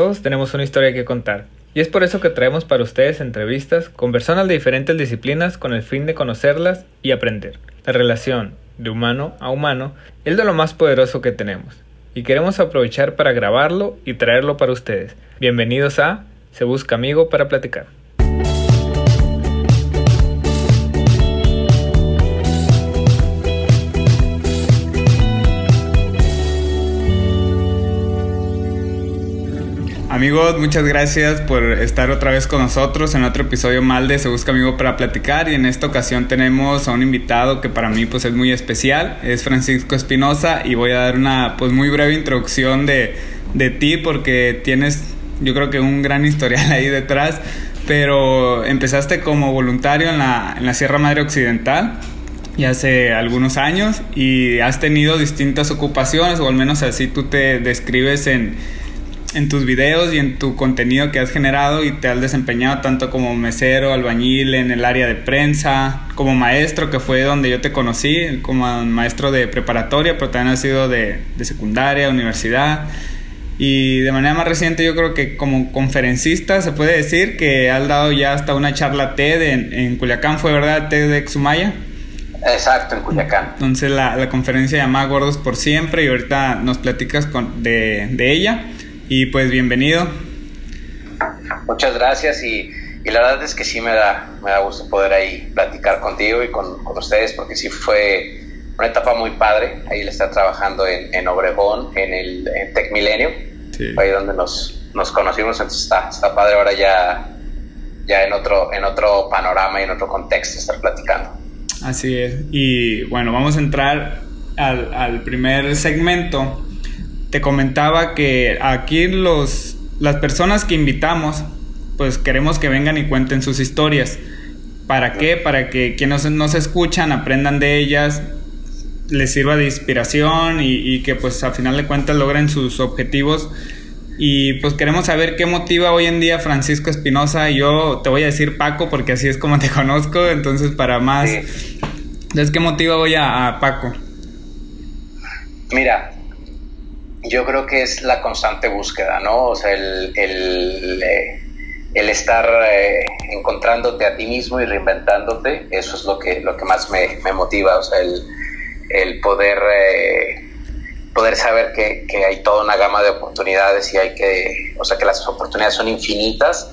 Todos tenemos una historia que contar. Y es por eso que traemos para ustedes entrevistas con personas de diferentes disciplinas con el fin de conocerlas y aprender. La relación de humano a humano es de lo más poderoso que tenemos. Y queremos aprovechar para grabarlo y traerlo para ustedes. Bienvenidos a Se Busca Amigo para Platicar. Amigos, muchas gracias por estar otra vez con nosotros en otro episodio mal de Se Busca Amigo para Platicar. Y en esta ocasión tenemos a un invitado que para mí pues es muy especial, es Francisco Espinosa y voy a dar una pues muy breve introducción de, de ti porque tienes yo creo que un gran historial ahí detrás, pero empezaste como voluntario en la, en la Sierra Madre Occidental y hace algunos años y has tenido distintas ocupaciones o al menos así tú te describes en en tus videos y en tu contenido que has generado y te has desempeñado tanto como mesero, albañil, en el área de prensa, como maestro, que fue donde yo te conocí, como maestro de preparatoria, pero también has sido de, secundaria, universidad. Y de manera más reciente yo creo que como conferencista se puede decir que has dado ya hasta una charla TED en, en Culiacán, ¿fue verdad? TED de Exumaya. Exacto, en Culiacán. Entonces la, la conferencia se llama Gordos por Siempre y ahorita nos platicas con, de, de ella. Y pues bienvenido. Muchas gracias y, y, la verdad es que sí me da, me da gusto poder ahí platicar contigo y con, con ustedes porque sí fue una etapa muy padre. Ahí le está trabajando en, en Obregón, en el en Tech Milenio, ahí donde nos, nos conocimos, entonces está, está padre ahora ya, ya en, otro, en otro panorama y en otro contexto estar platicando. Así es. Y bueno, vamos a entrar al, al primer segmento te comentaba que aquí los, las personas que invitamos, pues queremos que vengan y cuenten sus historias. ¿Para qué? Para que quienes nos escuchan aprendan de ellas, les sirva de inspiración y, que pues a final de cuentas logren sus objetivos. Y pues queremos saber qué motiva hoy en día Francisco Espinosa. Yo te voy a decir Paco porque así es como te conozco. Entonces para más... ¿Qué motiva hoy a, a Paco? Mira, yo creo que es la constante búsqueda, ¿no? O sea, el, el, eh, estar eh, encontrándote a ti mismo y reinventándote, eso es lo que, lo que más me, motiva, o sea, el, poder, eh, poder saber que, hay toda una gama de oportunidades y hay que, o sea, que las oportunidades son infinitas.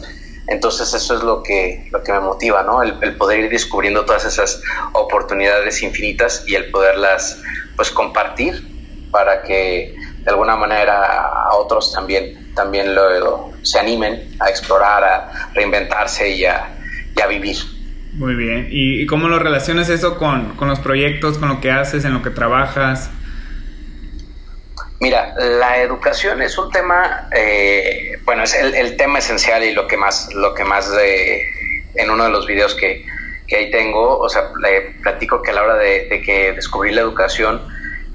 Entonces eso es lo que, lo que me motiva, ¿no? El, el poder ir descubriendo todas esas oportunidades infinitas y el poderlas, pues, compartir para que de alguna manera a otros también, también lo, se animen a explorar, a reinventarse y a, vivir. Muy bien. ¿Y, cómo lo relacionas eso con, los proyectos, con lo que haces, en lo que trabajas? Mira, la educación es un tema, eh, bueno, es el, tema esencial y lo que más, lo que más en uno de los videos que, ahí tengo, o sea, le platico que a la hora de, de que descubrí la educación,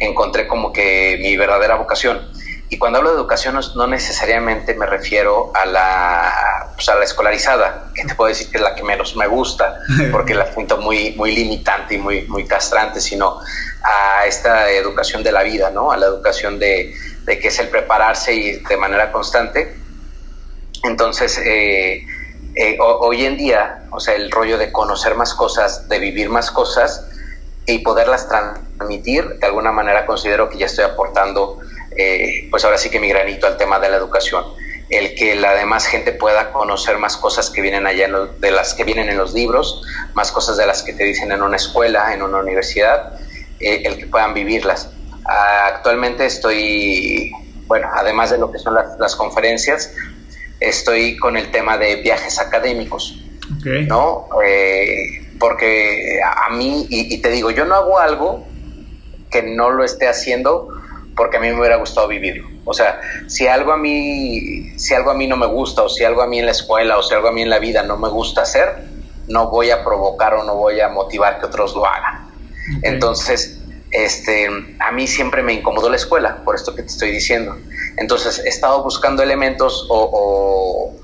encontré como que mi verdadera vocación. Y cuando hablo de educación no, necesariamente me refiero a la, pues, a la escolarizada, que te puedo decir que es la que menos me gusta, porque la siento muy, muy limitante y muy, muy castrante, sino a esta educación de la vida, ¿no? A la educación de, de que es el prepararse y de manera constante. Entonces, eh, eh, hoy en día, o sea, el rollo de conocer más cosas, de vivir más cosas y poderlas transmitir de alguna manera considero que ya estoy aportando, eh, pues ahora sí que mi granito al tema de la educación. El que la demás gente pueda conocer más cosas que vienen allá, de las que vienen en los libros, más cosas de las que te dicen en una escuela, en una universidad, eh, el que puedan vivirlas. actualmente estoy, bueno, además de lo que son las, conferencias, estoy con el tema de viajes académicos, ¿no? Eh, porque a mí, y, te digo, yo no hago algo que no lo esté haciendo porque a mí me hubiera gustado vivirlo. O sea, si algo a mí, si algo a mí no me gusta, o si algo a mí en la escuela, o si algo a mí en la vida no me gusta hacer, no voy a provocar o no voy a motivar que otros lo hagan. Entonces, este, a mí siempre me incomodó la escuela, por esto que te estoy diciendo. Entonces, he estado buscando elementos o,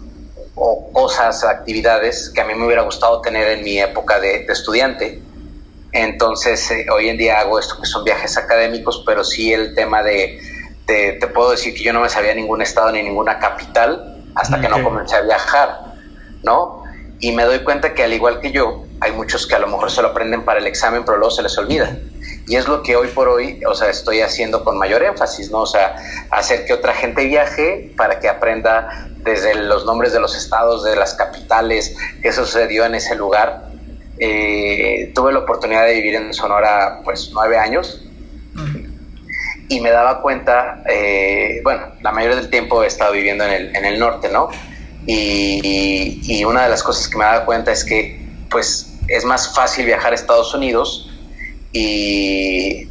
cosas, actividades que a mí me hubiera gustado tener en mi época de estudiante entonces, eh, hoy en día hago esto que son viajes académicos, pero sí el tema de, te, puedo decir que yo no me sabía ningún estado ni ninguna capital hasta que no comencé a viajar, ¿no? Y me doy cuenta que al igual que yo, hay muchos que a lo mejor se lo aprenden para el examen, pero luego se les olvida. Y es lo que hoy por hoy, o sea, estoy haciendo con mayor énfasis, ¿no? O sea, hacer que otra gente viaje para que aprenda desde los nombres de los estados, de las capitales, qué sucedió en ese lugar. Eh, tuve la oportunidad de vivir en Sonora, pues, nueve años. Y me daba cuenta, eh, bueno, la mayoría del tiempo he estado viviendo en el, en el norte, ¿no? Y, y, una de las cosas que me daba cuenta es que, pues, es más fácil viajar a Estados Unidos y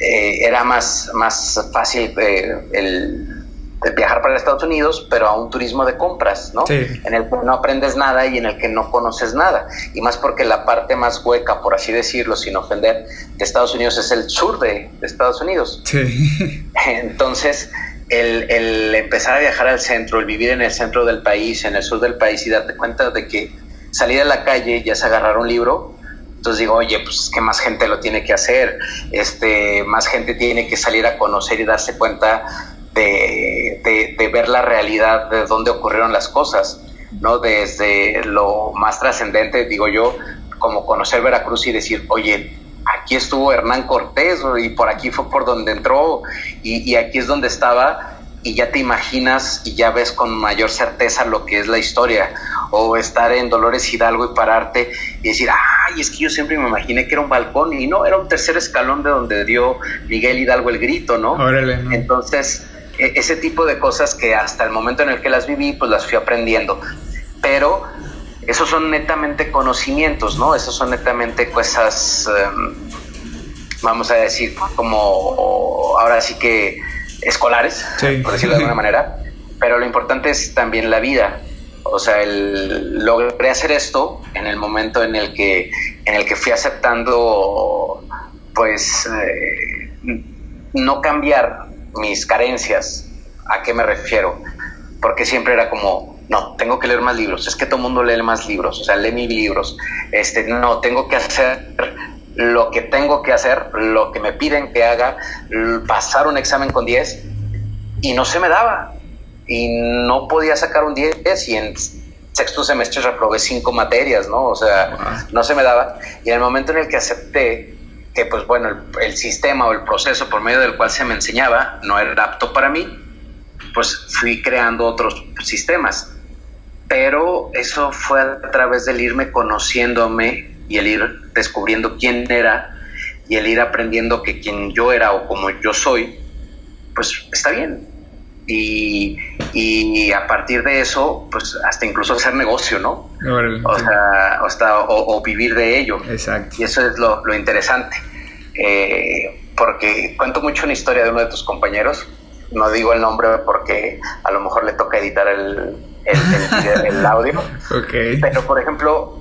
eh, era más, más fácil eh, el, viajar para Estados Unidos, pero a un turismo de compras, ¿no? En el que no aprendes nada y en el que no conoces nada. Y más porque la parte más hueca, por así decirlo, sin ofender, de Estados Unidos es el sur de, Estados Unidos. Sí. Entonces, el, el, empezar a viajar al centro, el vivir en el centro del país, en el sur del país y darte cuenta de que salir a la calle ya es agarrar un libro, entonces digo, oye, pues que más gente lo tiene que hacer, este, más gente tiene que salir a conocer y darse cuenta de, de, ver la realidad de dónde ocurrieron las cosas, ¿no? Desde lo más trascendente, digo yo, como conocer Veracruz y decir, oye, aquí estuvo Hernán Cortés y por aquí fue por donde entró y, y aquí es donde estaba y ya te imaginas y ya ves con mayor certeza lo que es la historia o estar en Dolores Hidalgo y pararte y decir, ay, es que yo siempre me imaginé que era un balcón y no, era un tercer escalón de donde dio Miguel Hidalgo el grito, ¿no? Entonces, e-, ese tipo de cosas que hasta el momento en el que las viví, pues las fui aprendiendo. Pero esos son netamente conocimientos, ¿no? Esos son netamente cosas, em, vamos a decir, como ahora sí que escolares, por decirlo de alguna manera. Pero lo importante es también la vida. O sea, el, logré hacer esto en el momento en el que, en el que fui aceptando, pues, eh, no cambiar mis carencias. ¿A qué me refiero? Porque siempre era como, no, tengo que leer más libros. Es que todo el mundo lee más libros. O sea, lee mis libros. Este, no, tengo que hacer lo que tengo que hacer, lo que me piden que haga, pasar un examen con 10 y no se me daba y no podía sacar un 10 y en sexto semestre reprobé cinco materias, ¿no? O sea, no se me daba. Y en el momento en el que acepté que, pues bueno, el, sistema o el proceso por medio del cual se me enseñaba no era apto para mí, pues fui creando otros sistemas. Pero eso fue a través del irme conociéndome y el ir descubriendo quién era y el ir aprendiendo que quien yo era o como yo soy, pues está bien, y, y, a partir de eso, pues hasta incluso hacer negocio, ¿no? o sea, o, vivir de ello. Exacto. Y eso es lo, interesante. Eh, porque cuento mucho una historia de uno de tus compañeros, no digo el nombre porque a lo mejor le toca editar el, el, audio. okay. Pero, por ejemplo,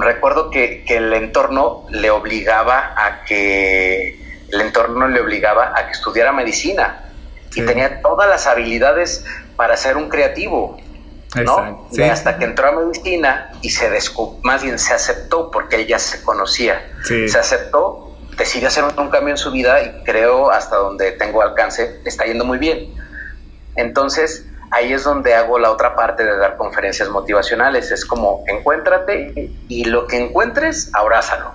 recuerdo que, que el entorno le obligaba a que el entorno le obligaba a que estudiara medicina y tenía todas las habilidades para ser un creativo. ¿no? Y hasta que entró a medicina y se más bien se aceptó porque él ya se conocía. Se aceptó, decidió hacer un, cambio en su vida y creo hasta donde tengo alcance, está yendo muy bien. Entonces, ahí es donde hago la otra parte de dar conferencias motivacionales. Es como, encuéntrate y lo que encuentres, abrázalo.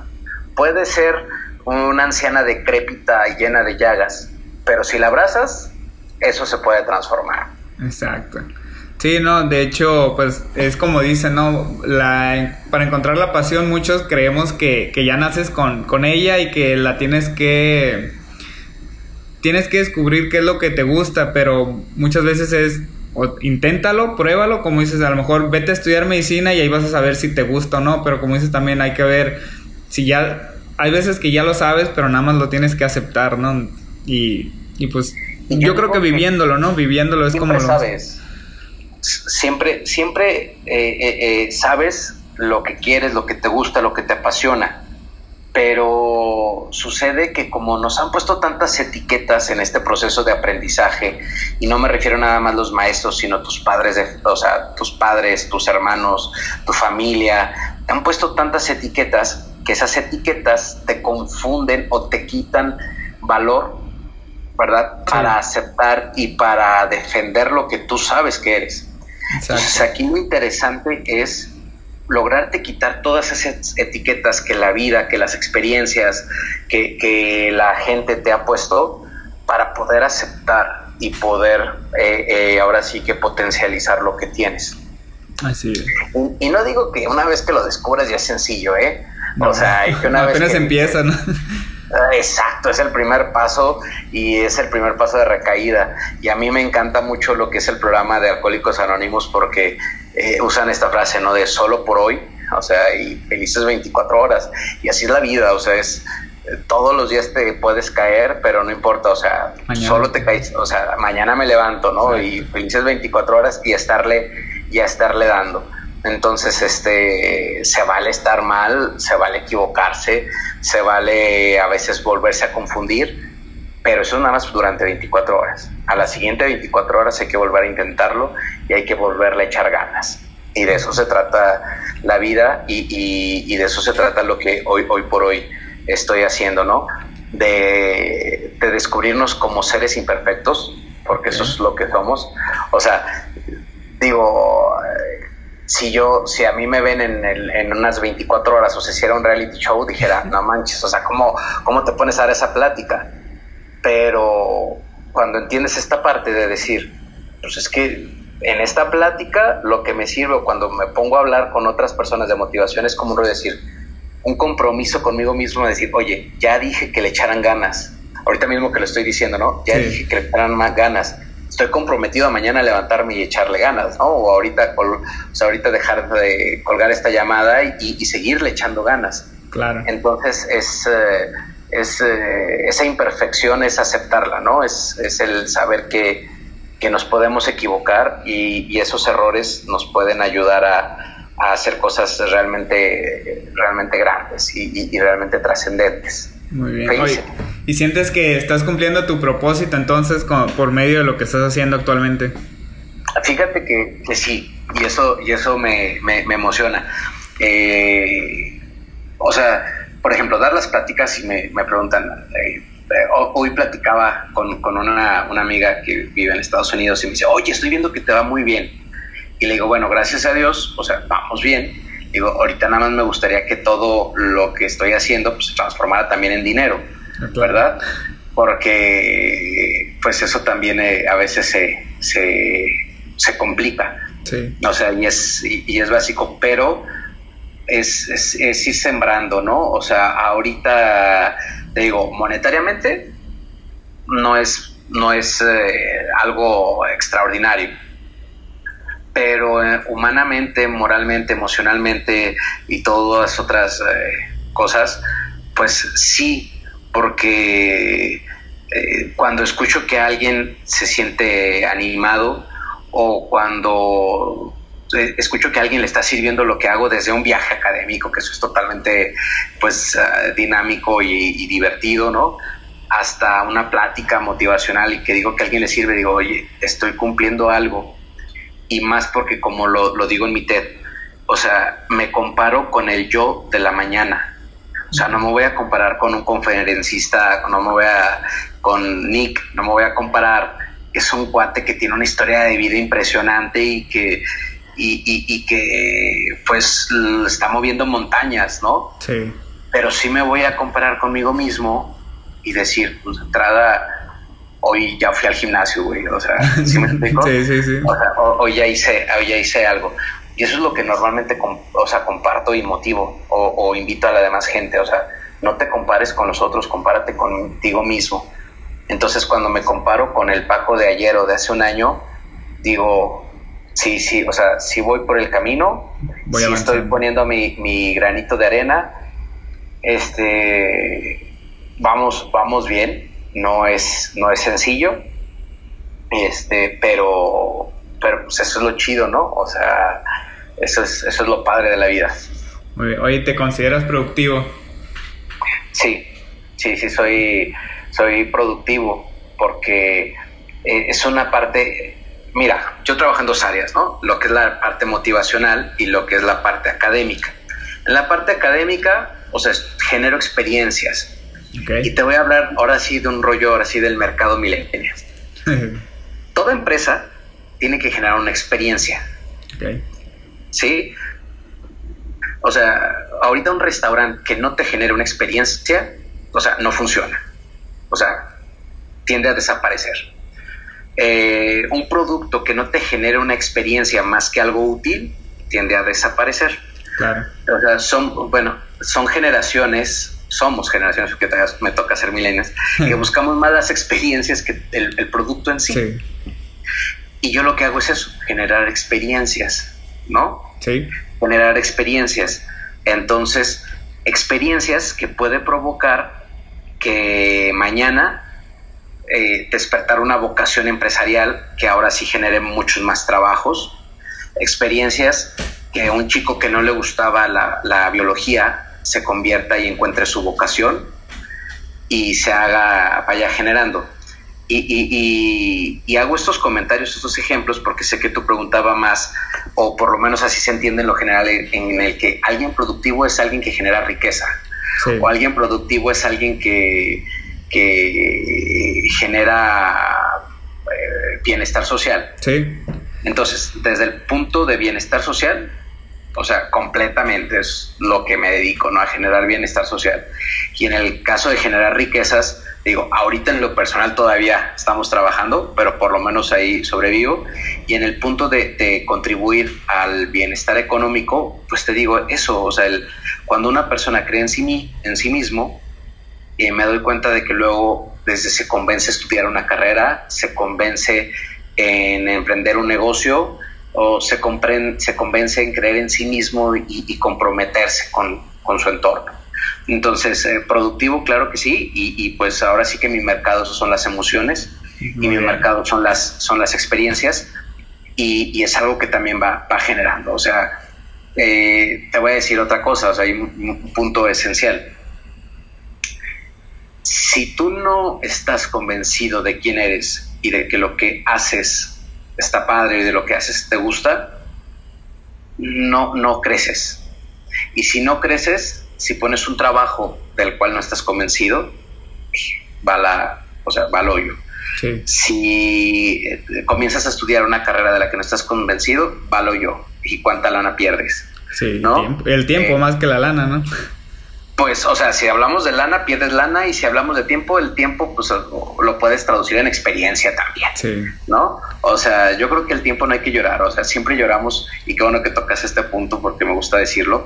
Puede ser una anciana decrépita y llena de llagas, pero si la abrazas, eso se puede transformar. Exacto. Sí, no, de hecho, pues es como dicen, ¿no? La, para encontrar la pasión muchos creemos que, que ya naces con, con, ella y que la tienes que... Tienes que descubrir qué es lo que te gusta, pero muchas veces es... inténtalo, pruébalo, como dices, a lo mejor vete a estudiar medicina y ahí vas a saber si te gusta o no, pero como dices también hay que ver si ya... Hay veces que ya lo sabes, pero nada más lo tienes que aceptar, ¿no? Y, y pues yo, creo que viviéndolo, ¿no? Viviéndolo es como... sabes. Siempre, siempre eh, eh, eh, sabes lo que quieres, lo que te gusta, lo que te apasiona. Pero sucede que como nos han puesto tantas etiquetas en este proceso de aprendizaje, y no me refiero nada más a los maestros, sino tus padres, de, o sea, tus padres, tus hermanos, tu familia, te han puesto tantas etiquetas que esas etiquetas te confunden o te quitan valor ¿verdad? Para aceptar y para defender lo que tú sabes que eres. Entonces aquí lo interesante es lograrte quitar todas esas etiquetas que la vida, que las experiencias, que, que la gente te ha puesto para poder aceptar y poder eh, eh, ahora sí que potencializar lo que tienes. Así es. Y, no digo que una vez que lo descubras ya es sencillo, ¿eh? o sea, que una apenas empieza, ¿no? Exacto, es el primer paso y es el primer paso de recaída. Y a mí me encanta mucho lo que es el programa de Alcohólicos Anónimos porque eh, usan esta frase, ¿no? De solo por hoy, o sea, y felices 24 horas. Y así es la vida, o sea, es todos los días te puedes caer, pero no importa, o sea, solo te caes, o sea, mañana me levanto, ¿no? Y felices 24 horas y estarle, y estarle dando. Entonces, este, se vale estar mal, se vale equivocarse, se vale a veces volverse a confundir, pero eso nada más durante 24 horas. A la siguiente 24 horas hay que volver a intentarlo y hay que volverle a echar ganas. Y de eso se trata la vida y, y, y de eso se trata lo que hoy, hoy por hoy estoy haciendo, ¿no? De, de descubrirnos como seres imperfectos, porque eso es lo que somos. O sea, digo, si yo, si a mí me ven en, el, en unas 24 horas o se hiciera un reality show, dijera, no manches, o sea, ¿cómo, ¿cómo te pones a dar esa plática? Pero cuando entiendes esta parte de decir, pues es que en esta plática lo que me sirve cuando me pongo a hablar con otras personas de motivación es como decir, un compromiso conmigo mismo de decir, oye, ya dije que le echaran ganas. Ahorita mismo que lo estoy diciendo, ¿no? Ya dije que le echaran más ganas estoy comprometido a mañana a levantarme y echarle ganas, ¿no? O ahorita, o sea, ahorita dejar de colgar esta llamada y, seguirle echando ganas. Claro. Entonces es, eh, es eh, esa imperfección es aceptarla, ¿no? Es, es el saber que, que, nos podemos equivocar y, y, esos errores nos pueden ayudar a, a hacer cosas realmente, realmente grandes y, y realmente trascendentes. Muy bien. ¿Y sientes que estás cumpliendo tu propósito entonces por medio de lo que estás haciendo actualmente? Fíjate que, sí, y eso, y eso me, emociona. Eh, o sea, por ejemplo, dar las pláticas y me, preguntan, eh, hoy platicaba con, una, una, amiga que vive en Estados Unidos y me dice, oye, estoy viendo que te va muy bien. Y le digo, bueno, gracias a Dios, o sea, vamos bien Digo, ahorita nada más me gustaría que todo lo que estoy haciendo pues, se transformara también en dinero, ¿verdad? Porque pues eso también eh, a veces se, se, complica. Sí. O sea, y es, y, es básico, pero es, es, ir sembrando, ¿no? O sea, ahorita, te digo, monetariamente no es, no es eh, algo extraordinario pero eh, humanamente, moralmente, emocionalmente y todas otras eh, cosas, pues sí, porque eh, cuando escucho que alguien se siente animado o cuando escucho que alguien le está sirviendo lo que hago desde un viaje académico, que eso es totalmente pues ah, dinámico y, divertido, ¿no? hasta una plática motivacional y que digo que alguien le sirve, digo, oye, estoy cumpliendo algo y más porque como lo, digo en mi TED, o sea, me comparo con el yo de la mañana. O sea, no me voy a comparar con un conferencista, no me voy a con Nick, no me voy a comparar. Es un cuate que tiene una historia de vida impresionante y que y, que pues está moviendo montañas, ¿no? Sí. Pero sí me voy a comparar conmigo mismo y decir, pues entrada, hoy ya fui al gimnasio, güey, o sea, ¿sí me explico? sí, sí, sí. O sea, hoy, ya hice, hoy ya hice algo. Y eso es lo que normalmente, o sea, comparto y motivo o, invito a la demás gente, o sea, no te compares con los otros, compárate contigo mismo. Entonces, cuando me comparo con el Paco de ayer o de hace un año, digo, sí, sí, o sea, si voy por el camino, voy sí estoy poniendo mi, mi granito de arena, este, vamos, vamos bien, no es, no es sencillo, este, pero, pero pues eso es lo chido, ¿no? O sea, eso es, eso es lo padre de la vida. Muy bien. Oye, ¿te consideras productivo? Sí, sí, sí, soy, soy productivo porque eh, es una parte, mira, yo trabajo en dos áreas, ¿no? Lo que es la parte motivacional y lo que es la parte académica. En la parte académica, o sea, genero experiencias, Y te voy a hablar ahora sí de un rollo, ahora sí del mercado milenio. Toda empresa tiene que generar una experiencia. ¿Sí? O sea, ahorita un restaurante que no te genere una experiencia, o sea, no funciona. O sea, tiende a desaparecer. Eh, un producto que no te genere una experiencia más que algo útil, tiende a desaparecer. Claro. O sea, son, bueno, son generaciones, somos generaciones, porque todavía me toca ser milenios, que buscamos más las experiencias que el, producto en sí. sí. Y yo lo que hago es eso, generar experiencias, ¿no? Sí. Generar experiencias. Entonces, experiencias que puede provocar que mañana eh, despertar una vocación empresarial que ahora sí genere muchos más trabajos, experiencias que un chico que no le gustaba la, biología se convierta y encuentre su vocación y se haga, vaya generando. Y, hago estos comentarios, estos ejemplos, porque sé que tú preguntaba más, o por lo menos así se entiende en lo general, en el que alguien productivo es alguien que genera riqueza, o alguien productivo es alguien que, que genera eh, bienestar social. Sí. Entonces, desde el punto de bienestar social, o sea, completamente es lo que me dedico, ¿no? A generar bienestar social. Y en el caso de generar riquezas, digo, ahorita en lo personal todavía estamos trabajando, pero por lo menos ahí sobrevivo. Y en el punto de, contribuir al bienestar económico, pues te digo eso, o sea, el, cuando una persona cree en sí, en sí mismo, y me doy cuenta de que luego desde se convence a estudiar una carrera, se convence en emprender un negocio o se, se convence en creer en sí mismo y, comprometerse con, su entorno. Entonces, eh, productivo, claro que sí, y, pues ahora sí que mi mercado son las emociones y mi mercado son las, son las experiencias y, es algo que también va, va generando. O sea, eh, te voy a decir otra cosa, o sea, hay un punto esencial si tú no estás convencido de quién eres y de que lo que haces está padre y de lo que haces te gusta, no, no creces. Y si no creces, si pones un trabajo del cual no estás convencido, va, la, o sea, va al hoyo. Si eh, comienzas a estudiar una carrera de la que no estás convencido, va al hoyo. ¿Y cuánta lana pierdes? Sí, ¿no? el tiempo eh, más que la lana, ¿no? Pues, o sea, si hablamos de lana, pierdes lana, y si hablamos de tiempo, el tiempo, pues lo puedes traducir en experiencia también, sí. ¿no? O sea, yo creo que el tiempo no hay que llorar, o sea, siempre lloramos, y qué bueno que tocas este punto porque me gusta decirlo,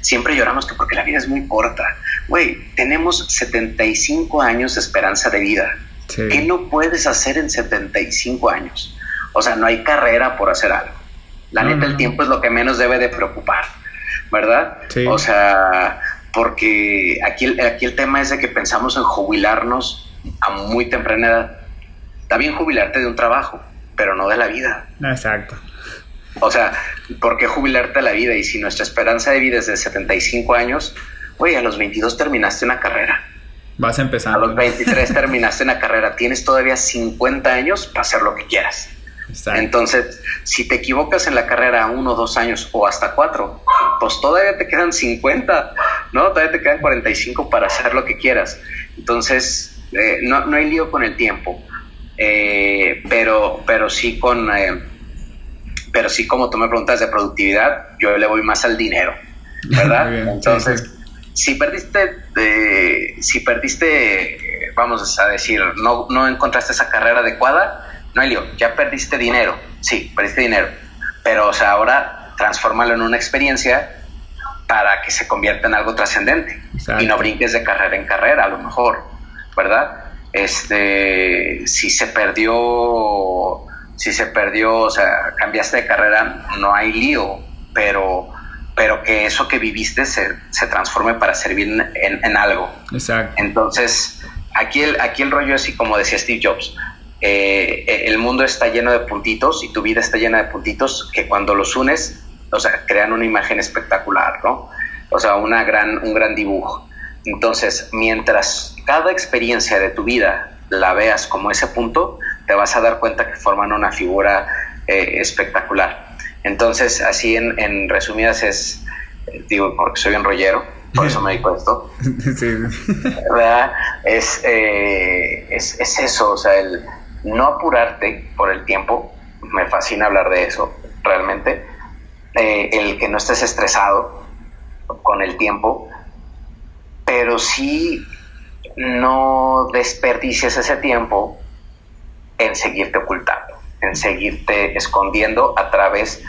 siempre lloramos que porque la vida es muy corta. Güey, tenemos 75 años de esperanza de vida. ¿Qué no puedes hacer en 75 años? O sea, no hay carrera por hacer algo. La neta, el tiempo es lo que menos debe de preocupar, ¿verdad? Sí. O sea porque aquí el, aquí el tema es de que pensamos en jubilarnos a muy temprana edad. Está bien jubilarte de un trabajo, pero no de la vida. Exacto. O sea, ¿por qué jubilarte de la vida? Y si nuestra esperanza de vida es de 75 años, oye, a los 22 terminaste una carrera. Vas a empezar. A los 23 terminaste una carrera. Tienes todavía 50 años para hacer lo que quieras. Entonces, si te equivocas en la carrera uno, dos años o hasta cuatro, pues todavía te quedan 50, ¿no? Todavía te quedan 45 para hacer lo que quieras. Entonces, eh, no, no, hay lío con el tiempo, eh, pero, pero sí con... Eh, pero sí, como tú me preguntas de productividad, yo le voy más al dinero, ¿verdad? Entonces, si perdiste, si perdiste, vamos a decir, no, no encontraste esa carrera adecuada, no hay lío, ya perdiste dinero, sí, perdiste dinero, pero o sea, ahora transfórmalo en una experiencia para que se convierta en algo trascendente y no brinques de carrera en carrera, a lo mejor, ¿verdad? Este, si se perdió, si se perdió, o sea, cambiaste de carrera, no hay lío, pero pero que eso que viviste se, se transforme para servir en, en, algo. Exacto. Entonces, aquí el, aquí el rollo es así como decía Steve Jobs, eh, el mundo está lleno de puntitos y tu vida está llena de puntitos que cuando los unes, o sea, crean una imagen espectacular, ¿no? O sea, una gran, un gran dibujo. Entonces, mientras cada experiencia de tu vida la veas como ese punto, te vas a dar cuenta que forman una figura eh, espectacular. Entonces, así en, resumidas es, digo, porque soy un rollero, por eso me dedico a esto. sí. ¿Verdad? Es, eh, es, es eso, o sea, el no apurarte por el tiempo, me fascina hablar de eso, realmente. Eh, el que no estés estresado con el tiempo, pero sí no desperdicies ese tiempo en seguirte ocultando, en seguirte escondiendo a través,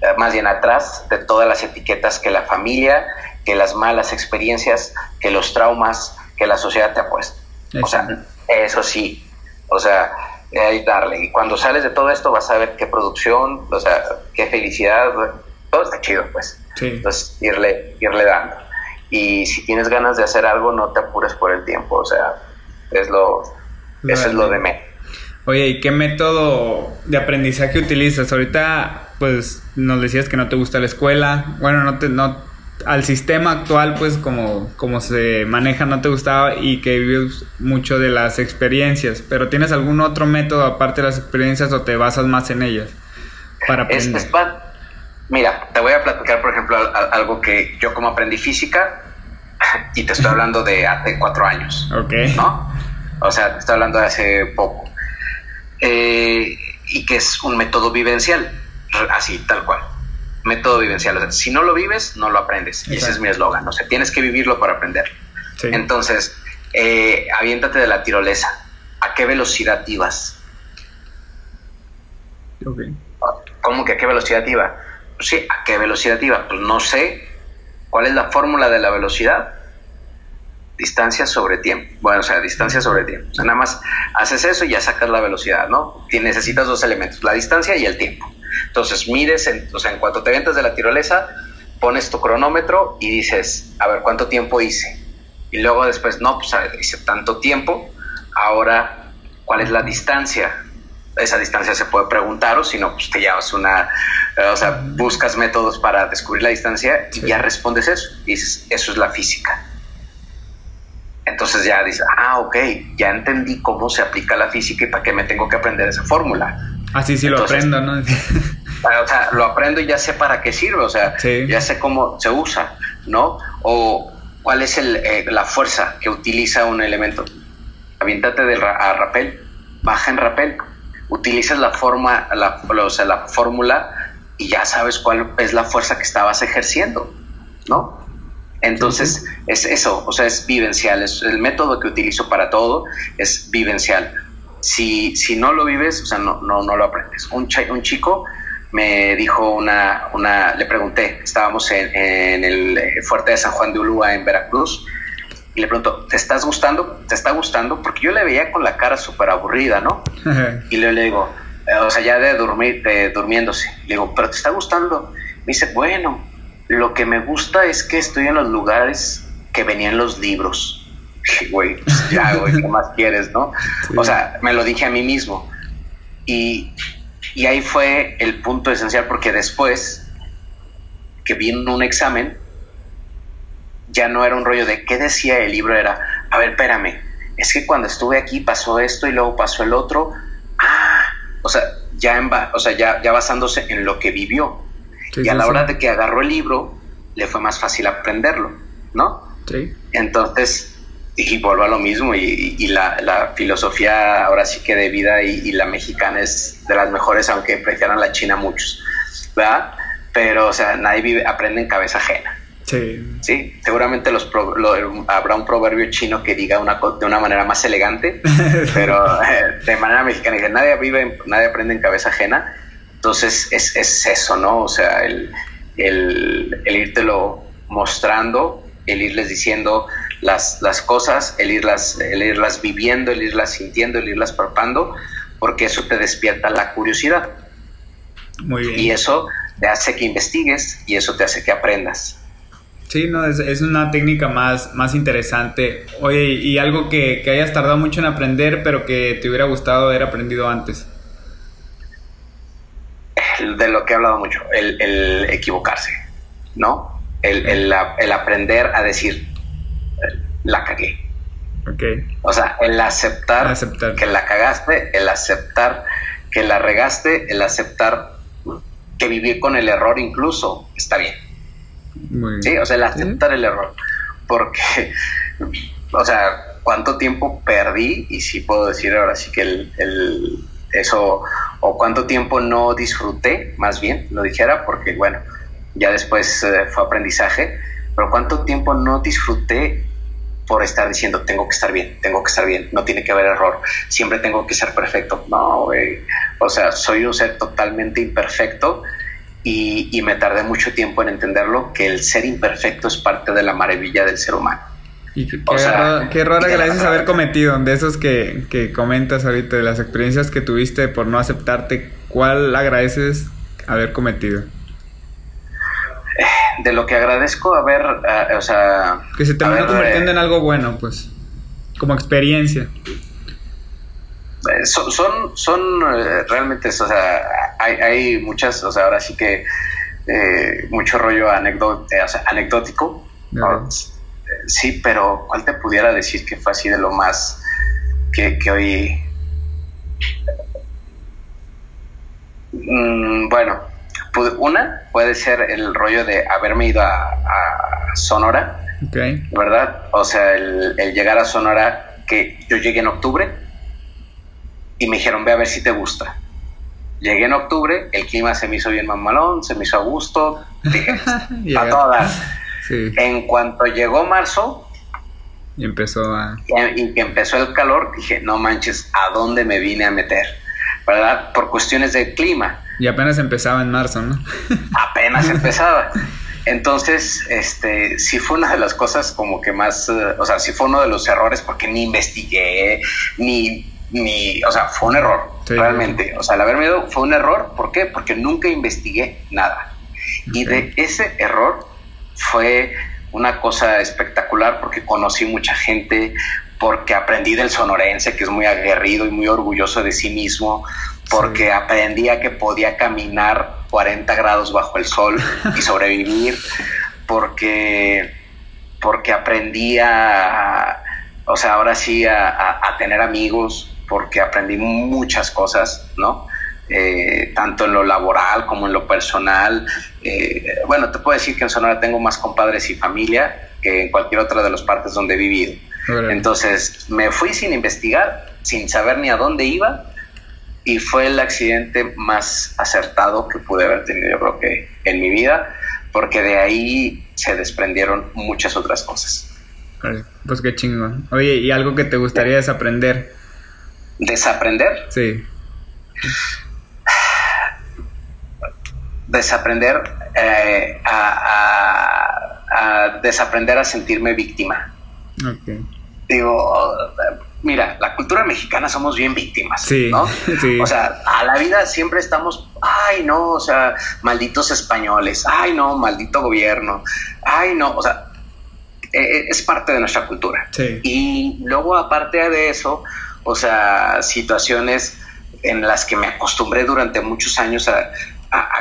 eh, más bien atrás de todas las etiquetas que la familia, que las malas experiencias, que los traumas, que la sociedad te ha puesto. O sea, eso sí, o sea, ahí darle. Y cuando sales de todo esto vas a ver qué producción, o sea, qué felicidad, todo está chido, pues. Entonces, irle, irle dando. Y si tienes ganas de hacer algo, no te apures por el tiempo, o sea, es lo, eso es lo de mí. Oye, ¿y qué método de aprendizaje utilizas? Ahorita, pues, nos decías que no te gusta la escuela. Bueno, no te, no, al sistema actual, pues, como, como se maneja, no te gustaba y que vives mucho de las experiencias. Pero ¿tienes algún otro método aparte de las experiencias o te basas más en ellas para aprender? Mira, te voy a platicar, por ejemplo, algo que yo como aprendí física y te estoy hablando de hace cuatro años. Ok. ¿No? O sea, te estoy hablando de hace poco. Eh, y que es un método vivencial, así, tal cual. Método vivencial. O sea, si no lo vives, no lo aprendes. Ese es mi eslogan. O sea, tienes que vivirlo para aprender. Entonces, eh, aviéntate de la tirolesa. ¿A qué velocidad ibas? Okay. ¿Cómo que a qué velocidad iba? sí, ¿a qué velocidad iba? Pues no sé. ¿Cuál es la fórmula de la velocidad? Distancia sobre tiempo. Bueno, o sea, distancia sobre tiempo. O sea, nada más haces eso y ya sacas la velocidad, ¿no? necesitas dos elementos, la distancia y el tiempo. Entonces, mides, en, o sea, en cuanto te vienes de la tirolesa, pones tu cronómetro y dices, a ver, ¿cuánto tiempo hice? Y luego después, no, pues hice tanto tiempo, ahora, ¿cuál es la distancia? Esa distancia se puede preguntar o si no, pues te llevas una, o sea, buscas métodos para descubrir la distancia y ya respondes eso. dices, eso es la física. Entonces ya dices, ah, ok, ya entendí cómo se aplica la física y para qué me tengo que aprender esa fórmula. Así sí, lo aprendo, ¿no? o sea, lo aprendo y ya sé para qué sirve, o sea, ya sé cómo se usa, ¿no? O cuál es el, eh, la fuerza que utiliza un elemento. Aviéntate de a rapel, baja en rapel, utilizas la forma, la, o sea, la fórmula y ya sabes cuál es la fuerza que estabas ejerciendo, ¿no? Entonces, es eso, o sea, es vivencial, es el método que utilizo para todo es vivencial. Si, si no lo vives, o sea, no, no, no lo aprendes. Un, un chico me dijo una, una, le pregunté, estábamos en, en, el fuerte de San Juan de Ulúa en Veracruz, y le pregunto, ¿te estás gustando? ¿Te está gustando? Porque yo le veía con la cara súper aburrida, ¿no? y le, le digo, o sea, ya de dormir, de durmiéndose. Le digo, ¿pero te está gustando? Me dice, bueno, lo que me gusta es que estoy en los lugares que venían los libros. Güey, ya, güey, ¿qué más quieres, no? O sea, me lo dije a mí mismo. Y, y ahí fue el punto esencial, porque después que vino un examen, ya no era un rollo de qué decía el libro, era, a ver, espérame, es que cuando estuve aquí pasó esto y luego pasó el otro. Ah, o sea, ya, en, o sea, ya, ya basándose en lo que vivió. y a la hora de que agarró el libro, le fue más fácil aprenderlo, ¿no? Sí. Entonces, y vuelvo a lo mismo, y, la, filosofía ahora sí que de vida y, la mexicana es de las mejores, aunque prefieran la china muchos, ¿verdad? Pero, o sea, nadie vive, aprende en cabeza ajena. Sí. seguramente los habrá un proverbio chino que diga una de una manera más elegante, pero eh, de manera mexicana dice, nadie vive, nadie aprende en cabeza ajena. Entonces es, es eso, ¿no? O sea, el, el, el írtelo mostrando, el irles diciendo las, las cosas, el irlas, el irlas viviendo, el irlas sintiendo, el irlas palpando, porque eso te despierta la curiosidad. Muy bien. Y eso te hace que investigues y eso te hace que aprendas. Sí, no, es, una técnica más, más interesante. Oye, y algo que, hayas tardado mucho en aprender, pero que te hubiera gustado haber aprendido antes. De lo que he hablado mucho, el, equivocarse, ¿no? El, aprender a decir, la cagué. Ok. O sea, el aceptar, aceptar que la cagaste, el aceptar que la regaste, el aceptar que vivir con el error incluso está bien sí, o sea, el aceptar el error. porque, o sea, cuánto tiempo perdí y si puedo decir ahora sí que el, eso, o cuánto tiempo no disfruté, más bien, lo dijera, porque bueno, ya después eh, fue aprendizaje, pero cuánto tiempo no disfruté por estar diciendo tengo que estar bien, tengo que estar bien, no tiene que haber error, siempre tengo que ser perfecto. No, O sea, soy un ser totalmente imperfecto y, me tardé mucho tiempo en entenderlo, que el ser imperfecto es parte de la maravilla del ser humano. Y qué, error, agradeces haber cometido, de esos que, que comentas ahorita, de las experiencias que tuviste por no aceptarte, ¿cuál agradeces haber cometido? De lo que agradezco haber, uh, o sea... Que se terminó convirtiendo en algo bueno, pues, como experiencia. Eh, son, son, son eh, realmente, o sea, hay, hay, muchas, o sea, ahora sí que eh, mucho rollo anecdótico. Sí, pero ¿cuál te pudiera decir que fue así de lo más que, que hoy... Mm, bueno, una puede ser el rollo de haberme ido a, Sonora, ¿verdad? O sea, el, llegar a Sonora, que yo llegué en octubre y me dijeron, ve a ver si te gusta. Llegué en octubre, el clima se me hizo bien mamalón, se me hizo a gusto, dije, a todas. En cuanto llegó marzo, y empezó a... Y, que empezó el calor, dije, no manches, ¿a dónde me vine a meter? ¿Verdad? Por cuestiones de clima. Y apenas empezaba en marzo, ¿no? apenas empezaba. Entonces, este, sí fue una de las cosas como que más, eh, o sea, sí fue uno de los errores porque ni investigué, ni, ni, o sea, fue un error, realmente. O sea, el haberme ido fue un error, ¿por qué? Porque nunca investigué nada. Y de ese error fue una cosa espectacular porque conocí mucha gente, porque aprendí del sonorense, que es muy aguerrido y muy orgulloso de sí mismo, porque aprendía que podía caminar 40 grados bajo el sol y sobrevivir, porque, porque aprendía, o sea, ahora sí a, tener amigos, porque aprendí muchas cosas, ¿no? Eh, tanto en lo laboral como en lo personal. Eh, bueno, te puedo decir que en Sonora tengo más compadres y familia que en cualquier otra de las partes donde he vivido. Entonces me fui sin investigar, sin saber ni a dónde iba y fue el accidente más acertado que pude haber tenido yo creo que en mi vida, porque de ahí se desprendieron muchas otras cosas. pues qué chingón. Oye, ¿y algo que te gustaría desaprender? ¿Desaprender? Sí. Desaprender eh, a, desaprender a sentirme víctima. Okay. Digo, mira, la cultura mexicana somos bien víctimas, ¿no? O sea, a la vida siempre estamos, ay, no, o sea, malditos españoles, ay, no, maldito gobierno, ay, no, o sea, e, e, es parte de nuestra cultura. Y luego, aparte de eso, o sea, situaciones en las que me acostumbré durante muchos años a,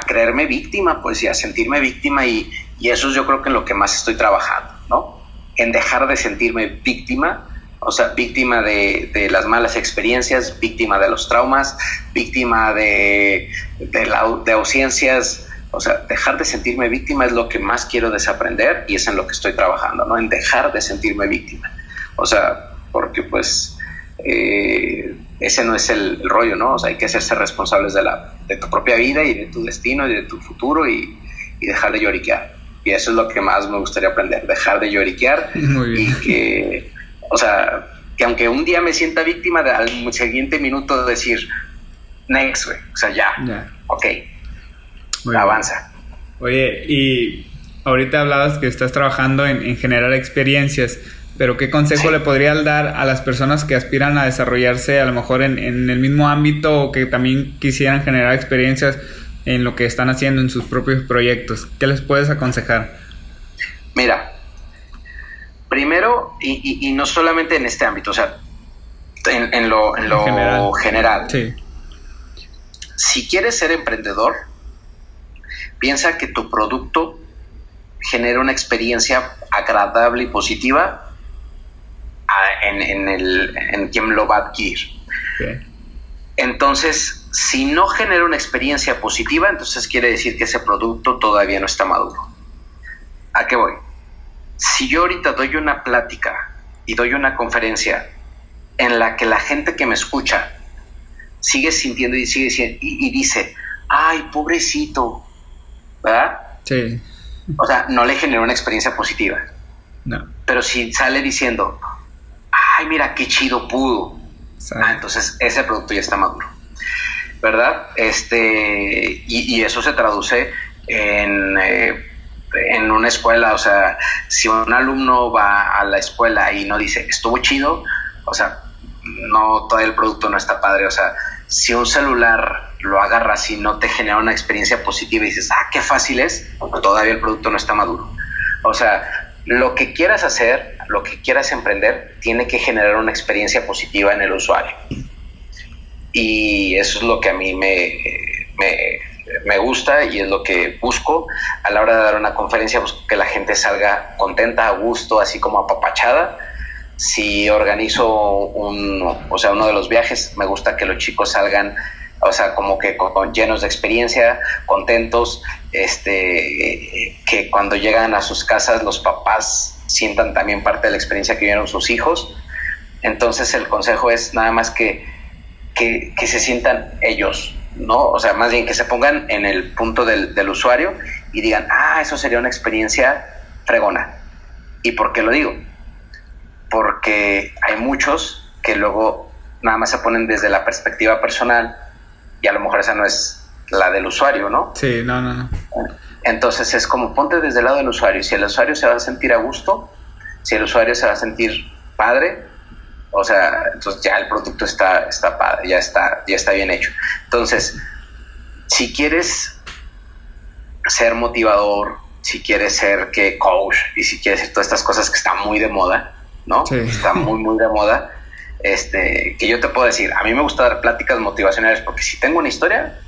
creerme víctima, pues, y a sentirme víctima, y, y eso es yo creo que en lo que más estoy trabajando, ¿no? En dejar de sentirme víctima o sea, víctima de, las malas experiencias, víctima de los traumas, víctima de, de, la, de ausencias. O sea, dejar de sentirme víctima es lo que más quiero desaprender y es en lo que estoy trabajando, ¿no? En dejar de sentirme víctima. O sea, porque pues eh, ese no es el, rollo, ¿no? O sea, hay que hacerse responsables de, la, de tu propia vida y de tu destino y de tu futuro y, y dejar de lloriquear. Y eso es lo que más me gustaría aprender, dejar de lloriquear y que o sea, que aunque un día me sienta víctima, de, al siguiente minuto decir, next, güey. O sea, ya. Ok. avanza. Oye, y ahorita hablabas que estás trabajando en, generar experiencias, pero ¿qué consejo le podrías dar a las personas que aspiran a desarrollarse a lo mejor en, en el mismo ámbito o que también quisieran generar experiencias en lo que están haciendo en sus propios proyectos? ¿Qué les puedes aconsejar? Mira, Primero, y, no solamente en este ámbito, o sea, en, lo, general. Si quieres ser emprendedor, piensa que tu producto genera una experiencia agradable y positiva en, el, en quien lo va a adquirir. Entonces, si no genera una experiencia positiva, entonces quiere decir que ese producto todavía no está maduro. ¿A qué voy? Si yo ahorita doy una plática y doy una conferencia en la que la gente que me escucha sigue sintiendo y sigue y, dice, ay, pobrecito, ¿verdad? Sí. O sea, no le genera una experiencia positiva. No. Pero si sale diciendo, ay, mira qué chido pudo, ah, entonces ese producto ya está maduro. ¿Verdad? Este, y, eso se traduce en, eh, en una escuela, o sea, si un alumno va a la escuela y no dice, estuvo chido, o sea, no, todo el producto no está padre, o sea, si un celular lo agarras y no te genera una experiencia positiva y dices, ah, qué fácil es, todavía el producto no está maduro. O sea, lo que quieras hacer, lo que quieras emprender, tiene que generar una experiencia positiva en el usuario. Y eso es lo que a mí me, me, gusta y es lo que busco a la hora de dar una conferencia, busco que la gente salga contenta, a gusto, así como apapachada. Si organizo un, o sea, uno de los viajes, me gusta que los chicos salgan o sea, como que llenos de experiencia, contentos, este, que cuando llegan a sus casas los papás sientan también parte de la experiencia que vivieron sus hijos. Entonces el consejo es nada más que, que, se sientan ellos, ¿no? O sea, más bien que se pongan en el punto del, del usuario y digan, ah, eso sería una experiencia fregona. ¿Y por qué lo digo? Porque hay muchos que luego nada más se ponen desde la perspectiva personal y a lo mejor esa no es la del usuario, ¿no? Sí, no, no, no. Entonces es como ponte desde el lado del usuario. Si el usuario se va a sentir a gusto, si el usuario se va a sentir padre, o sea, entonces ya el producto está, está padre, ya está, ya está bien hecho. Entonces, si quieres ser motivador, si quieres ser que coach y si quieres hacer todas estas cosas que están muy de moda, ¿no? Sí. Están muy, muy de moda este, que yo te puedo decir, a mí me gusta dar pláticas motivacionales porque si tengo una historia,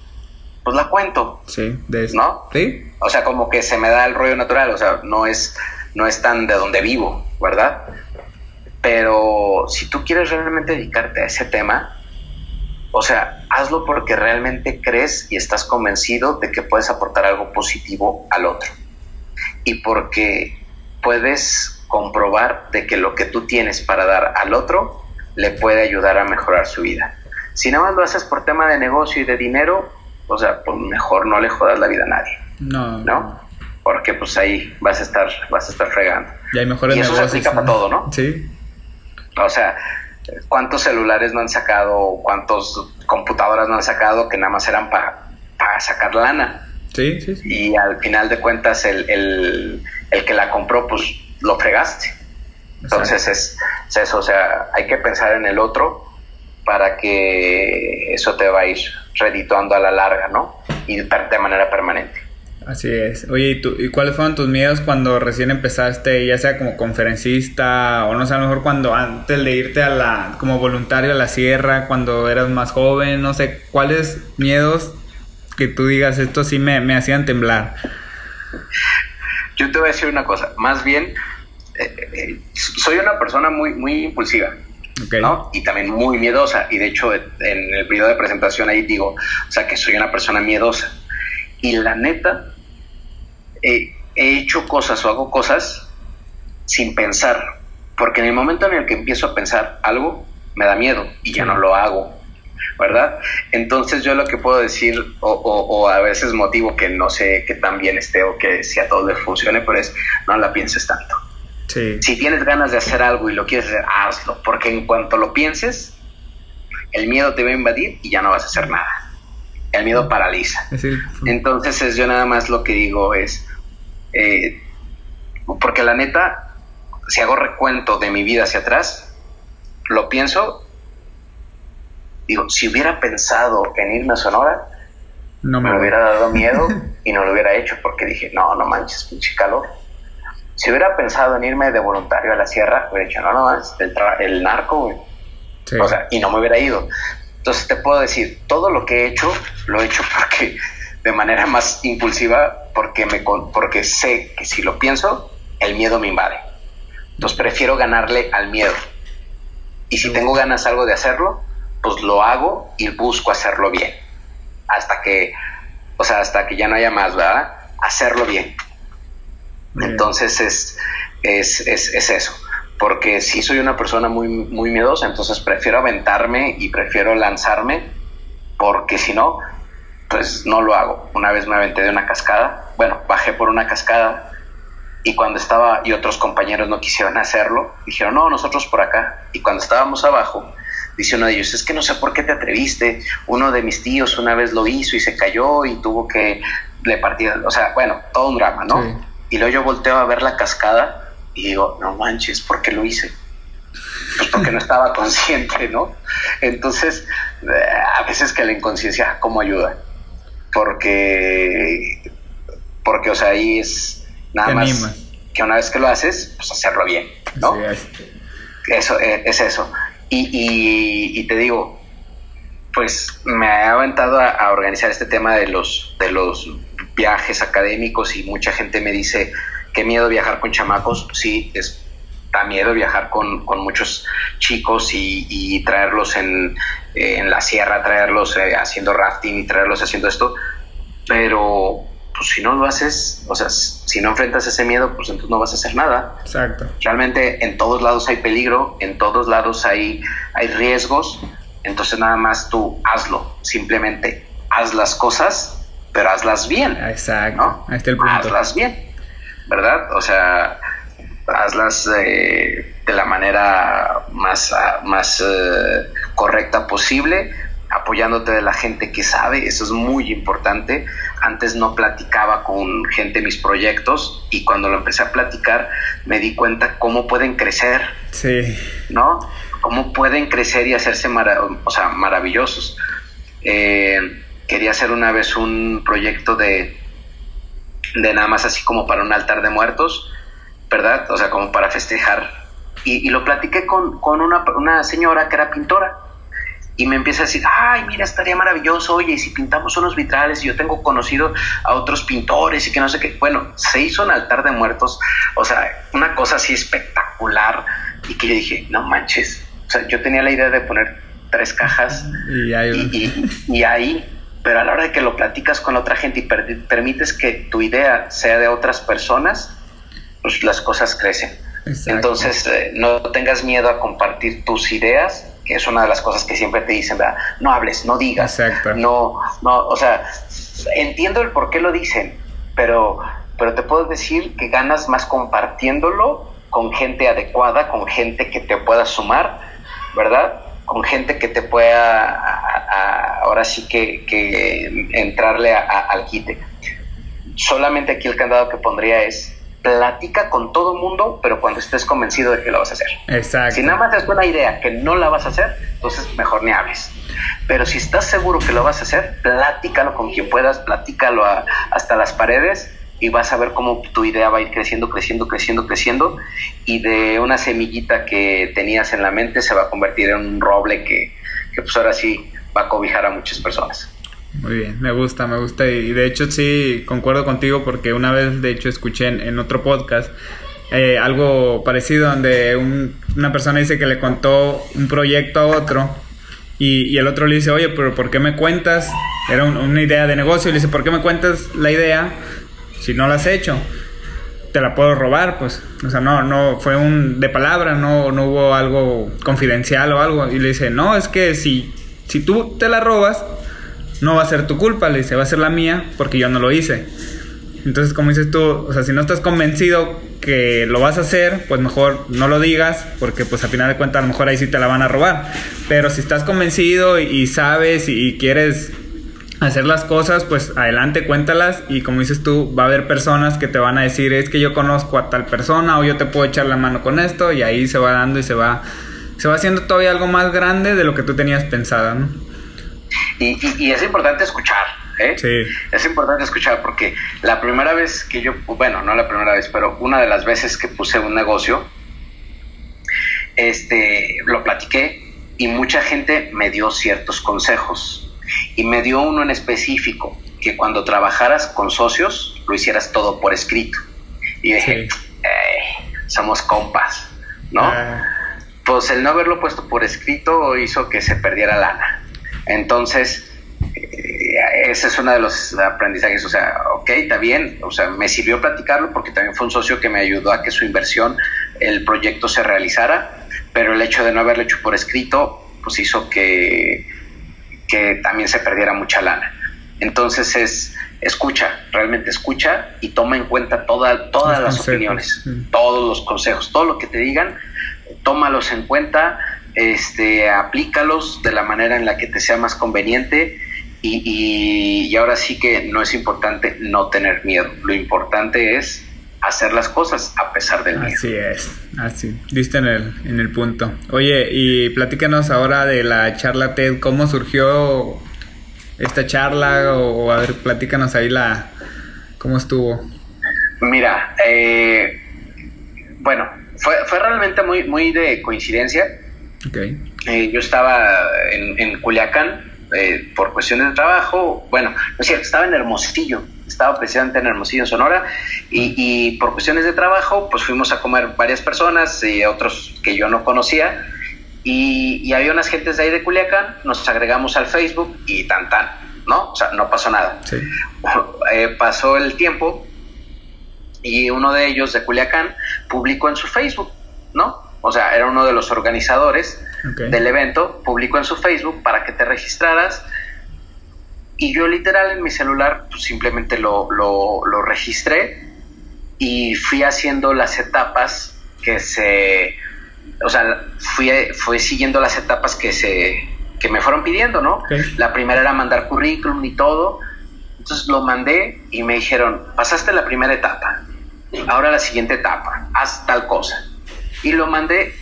pues la cuento. Sí, de eso. ¿No? Sí. O sea, como que se me da el rollo natural, o sea, no es, no es tan de donde vivo, ¿verdad? Pero si tú quieres realmente dedicarte a ese tema, o sea, hazlo porque realmente crees y estás convencido de que puedes aportar algo positivo al otro. Y porque puedes comprobar de que lo que tú tienes para dar al otro le puede ayudar a mejorar su vida. Si nada más lo haces por tema de negocio y de dinero, o sea, pues mejor no le jodas la vida a nadie. No. ¿No? Porque pues ahí vas a estar, vas a estar fregando. Y hay mejores y eso se aplica para todo, ¿no? Sí. O sea, ¿cuántos celulares no han sacado, cuántas computadoras no han sacado que nada más eran para sacar lana? Sí, sí, sí. Y al final de cuentas el, el, el que la compró, pues lo fregaste. Entonces es, eso, o sea, hay que pensar en el otro para que eso te va a ir redituando a la larga, ¿no? Y de manera permanente. Así es. Oye, ¿y, tú, ¿y cuáles fueron tus miedos cuando recién empezaste, ya sea como conferencista o no sé, a lo mejor cuando antes de irte a la, como voluntario a la sierra, cuando eras más joven, no sé, cuáles miedos que tú digas, esto sí me, me hacían temblar? Yo te voy a decir una cosa, más bien soy una persona muy, muy impulsiva. ¿no? Y también muy miedosa. Y de hecho, en el video de presentación ahí digo, o sea, que soy una persona miedosa. Y la neta, he hecho cosas o hago cosas sin pensar. Porque en el momento en el que empiezo a pensar algo, me da miedo y ya no lo hago. ¿Verdad? Entonces yo lo que puedo decir, o, o, a veces motivo que no sé que tan bien esté o que si a todos les funcione, pero es no la pienses tanto. Si tienes ganas de hacer algo y lo quieres hacer, hazlo, porque en cuanto lo pienses, el miedo te va a invadir y ya no vas a hacer nada. El miedo paraliza. Entonces es yo nada más lo que digo es, eh, porque la neta, si hago recuento de mi vida hacia atrás, lo pienso, digo, si hubiera pensado en irme a Sonora, no me, me hubiera dado miedo y no lo hubiera hecho porque dije, no, no manches, pinche calor si hubiera pensado en irme de voluntario a la sierra, hubiera dicho, no, no, es el, narco, güey. O sea, y no me hubiera ido. Entonces te puedo decir, todo lo que he hecho, lo he hecho porque de manera más impulsiva, porque, me, porque sé que si lo pienso, el miedo me invade. Entonces prefiero ganarle al miedo. Y si tengo ganas algo de hacerlo, pues lo hago y busco hacerlo bien. Hasta que, o sea, hasta que ya no haya más, ¿verdad? Hacerlo bien Entonces es, es, es, es, eso. Porque si soy una persona muy, muy miedosa, entonces prefiero aventarme y prefiero lanzarme, porque si no, pues no lo hago. Una vez me aventé de una cascada, bueno, bajé por una cascada y cuando estaba y otros compañeros no quisieron hacerlo, dijeron, no, nosotros por acá. Y cuando estábamos abajo, dice uno de ellos, es que no sé por qué te atreviste. Uno de mis tíos una vez lo hizo y se cayó y tuvo que le partir, o sea, bueno, todo un drama, ¿no? Y luego yo volteo a ver la cascada y digo, no manches, ¿por qué lo hice? Pues porque no estaba consciente, ¿no? Entonces, eh, a veces que la inconsciencia, ¿cómo ayuda? Porque, porque, o sea, ahí es nada más que una vez que lo haces, pues hacerlo bien, ¿no? Eso eh, es eso. Y, y, te digo, pues me he aventado a, a, organizar este tema de los, de los viajes académicos y mucha gente me dice, qué miedo viajar con chamacos, sí, es, da miedo viajar con, muchos chicos y, traerlos en, la sierra, traerlos eh, haciendo rafting y traerlos haciendo esto, pero pues si no lo haces, o sea, si no enfrentas ese miedo, pues entonces no vas a hacer nada. Exacto. Realmente en todos lados hay peligro, en todos lados hay, hay riesgos, entonces nada más tú hazlo, simplemente haz las cosas pero hazlas bien. Exacto. Ahí está el punto. Hazlas bien, ¿verdad? O sea, hazlas eh, de la manera más, ah, más eh, correcta posible, apoyándote de la gente que sabe, eso es muy importante. Antes no platicaba con gente mis proyectos y cuando lo empecé a platicar me di cuenta cómo pueden crecer. Sí. ¿No? Cómo pueden crecer y hacerse o sea, maravillosos. Eh, quería hacer una vez un proyecto de, de nada más así como para un altar de muertos, ¿verdad? O sea, como para festejar. Y, lo platiqué con, una, señora que era pintora. Y me empieza a decir, ay, mira, estaría maravilloso, oye, y si pintamos unos vitrales, y yo tengo conocido a otros pintores y que no sé qué. Bueno, se hizo un altar de muertos, o sea, una cosa así espectacular. Y que yo dije, no manches. O sea, yo tenía la idea de poner tres cajas y, y ahí pero a la hora de que lo platicas con otra gente y permites que tu idea sea de otras personas, pues las cosas crecen. Entonces, eh, no tengas miedo a compartir tus ideas, que es una de las cosas que siempre te dicen, ¿verdad? No hables, no digas. Exacto. No, no, o sea, entiendo el por qué lo dicen, pero, pero te puedo decir que ganas más compartiéndolo con gente adecuada, con gente que te pueda sumar, ¿verdad? con gente que te pueda ahora sí que, entrarle al quite. Solamente aquí el candado que pondría es platica con todo mundo, pero cuando estés convencido de que lo vas a hacer. Exacto. Si nada más es una idea que no la vas a hacer, entonces mejor ni hables. Pero si estás seguro que lo vas a hacer, platícalo con quien puedas, platícalo hasta las paredes y vas a ver cómo tu idea va a ir creciendo, creciendo, creciendo, creciendo y de una semillita que tenías en la mente se va a convertir en un roble que, pues ahora sí va a cobijar a muchas personas. Muy bien, me gusta, me gusta y de hecho sí concuerdo contigo porque una vez de hecho escuché en, otro podcast eh, algo parecido donde una persona dice que le contó un proyecto a otro y, el otro le dice, oye, pero ¿por qué me cuentas? Era una idea de negocio y le dice, ¿por qué me cuentas la idea si no la has hecho, te la puedo robar, pues. O sea, no, no, fue un de palabra, no, no hubo algo confidencial o algo. Y le dice, no, es que si, si tú te la robas, no va a ser tu culpa, le dice, va a ser la mía porque yo no lo hice. Entonces, como dices tú, o sea, si no estás convencido que lo vas a hacer, pues mejor no lo digas, porque pues al final de cuentas a lo mejor ahí sí te la van a robar. Pero si estás convencido y, sabes y quieres hacer las cosas, pues adelante, cuéntalas y como dices tú, va a haber personas que te van a decir, es que yo conozco a tal persona o yo te puedo echar la mano con esto y ahí se va dando y se va, se va haciendo todavía algo más grande de lo que tú tenías pensado, ¿no? Y, es importante escuchar, ¿eh? Sí. Es importante escuchar porque la primera vez que yo, bueno, no la primera vez, pero una de las veces que puse un negocio, este, lo platiqué y mucha gente me dio ciertos consejos y me dio uno en específico, que cuando trabajaras con socios lo hicieras todo por escrito. Y dije, somos compas, ¿no? Ah. Pues el no haberlo puesto por escrito hizo que se perdiera lana. Entonces, eh, ese es uno de los aprendizajes, o sea, ok, está bien, o sea, me sirvió platicarlo porque también fue un socio que me ayudó a que su inversión, el proyecto se realizara, pero el hecho de no haberlo hecho por escrito, pues hizo que, que también se perdiera mucha lana. Entonces es, escucha, realmente escucha y toma en cuenta toda, todas las opiniones, todos los consejos, todo lo que te digan, tómalos en cuenta, este, aplícalos de la manera en la que te sea más conveniente y, y, ahora sí que no es importante no tener miedo, lo importante es hacer las cosas a pesar del miedo. Así es, así, diste en el, en el punto. Oye, y platícanos ahora de la charla TED, ¿cómo surgió esta charla? O, a ver, platícanos ahí la, ¿cómo estuvo? Mira, eh, bueno, fue, fue realmente muy, muy de coincidencia. Okay. Eh, yo estaba en, en Culiacán, eh, por cuestiones de trabajo, bueno, no es cierto, estaba en Hermosillo, estaba precisamente en Hermosillo, Sonora, y, por cuestiones de trabajo, pues fuimos a comer varias personas y otros que yo no conocía, y, había unas gentes de ahí de Culiacán, nos agregamos al Facebook y tan tan, ¿no? O sea, no pasó nada. Eh, pasó el tiempo y uno de ellos de Culiacán publicó en su Facebook, ¿no? O sea, era uno de los organizadores del evento, publicó en su Facebook para que te registraras. Y yo literal en mi celular pues, simplemente lo, lo, registré y fui haciendo las etapas que se... O sea, fui, fui siguiendo las etapas que se que me fueron pidiendo, ¿no? La primera era mandar currículum y todo. Entonces lo mandé y me dijeron, pasaste la primera etapa, ahora la siguiente etapa, haz tal cosa. Y lo mandé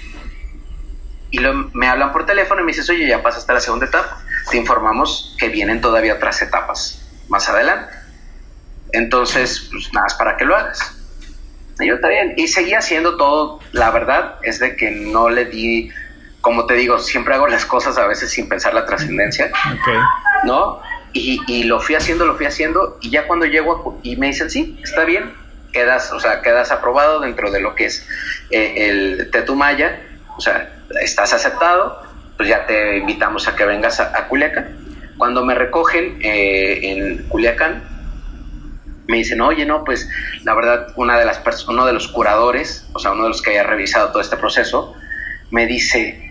y me hablan por teléfono y me dices, oye, ya pasaste la segunda etapa. Te informamos que vienen todavía otras etapas más adelante. Entonces, pues nada, es para que lo hagas. Y yo también. Y seguí haciendo todo. La verdad es de que no le di, como te digo, siempre hago las cosas a veces sin pensar la trascendencia. ¿No? Y, y, lo fui haciendo, lo fui haciendo. Y ya cuando llego y me dicen, sí, está bien, quedas, o sea, quedas aprobado dentro de lo que es eh, el Tetumaya, o sea, estás aceptado, pues ya te invitamos a que vengas a, Culiacán. Cuando me recogen eh, en Culiacán, me dicen, oye, no, pues la verdad, una de las uno de los curadores, o sea, uno de los que haya revisado todo este proceso, me dice,